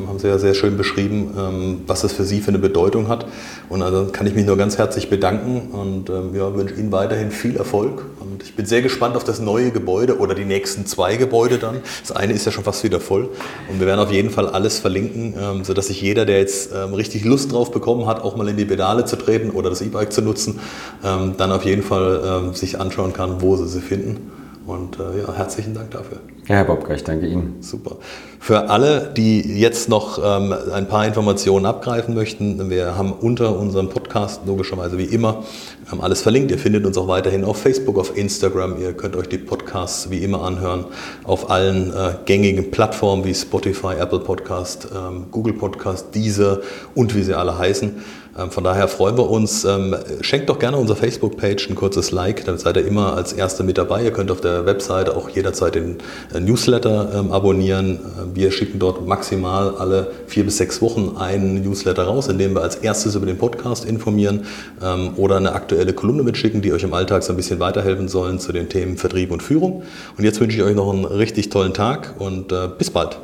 haben Sie ja sehr schön beschrieben, was es für Sie für eine Bedeutung hat. Und also kann ich mich nur ganz herzlich bedanken und ja, wünsche Ihnen weiterhin viel Erfolg und ich bin sehr gespannt auf das neue Gebäude oder die nächsten zwei Gebäude dann. Das eine ist ja schon fast wieder voll. Und wir werden auf jeden Fall alles verlinken, ähm, sodass sich jeder, der jetzt ähm, richtig Lust drauf bekommen hat, auch mal in die Pedale zu treten oder das E-Bike zu nutzen, ähm, dann auf jeden Fall sich anschauen kann, wo sie sie finden. Und äh, ja, herzlichen Dank dafür. Ja, Herr Bobka, ich danke Ihnen. Super. Für alle, die jetzt noch ähm, ein paar Informationen abgreifen möchten, wir haben unter unserem Podcast logischerweise wie immer ähm, alles verlinkt. Ihr findet uns auch weiterhin auf Facebook, auf Instagram. Ihr könnt euch die Podcasts wie immer anhören auf allen äh, gängigen Plattformen wie Spotify, Apple Podcast, ähm, Google Podcast, Deezer und wie sie alle heißen. Ähm, von daher freuen wir uns. Ähm, schenkt doch gerne unserer Facebook-Page ein kurzes Like, dann seid ihr immer als Erste mit dabei. Ihr könnt auf der Webseite auch jederzeit den äh, Newsletter ähm, abonnieren. Wir schicken dort maximal alle vier bis sechs Wochen einen Newsletter raus, in dem wir als erstes über den Podcast informieren oder eine aktuelle Kolumne mitschicken, die euch im Alltag so ein bisschen weiterhelfen sollen zu den Themen Vertrieb und Führung. Und jetzt wünsche ich euch noch einen richtig tollen Tag und äh, bis bald.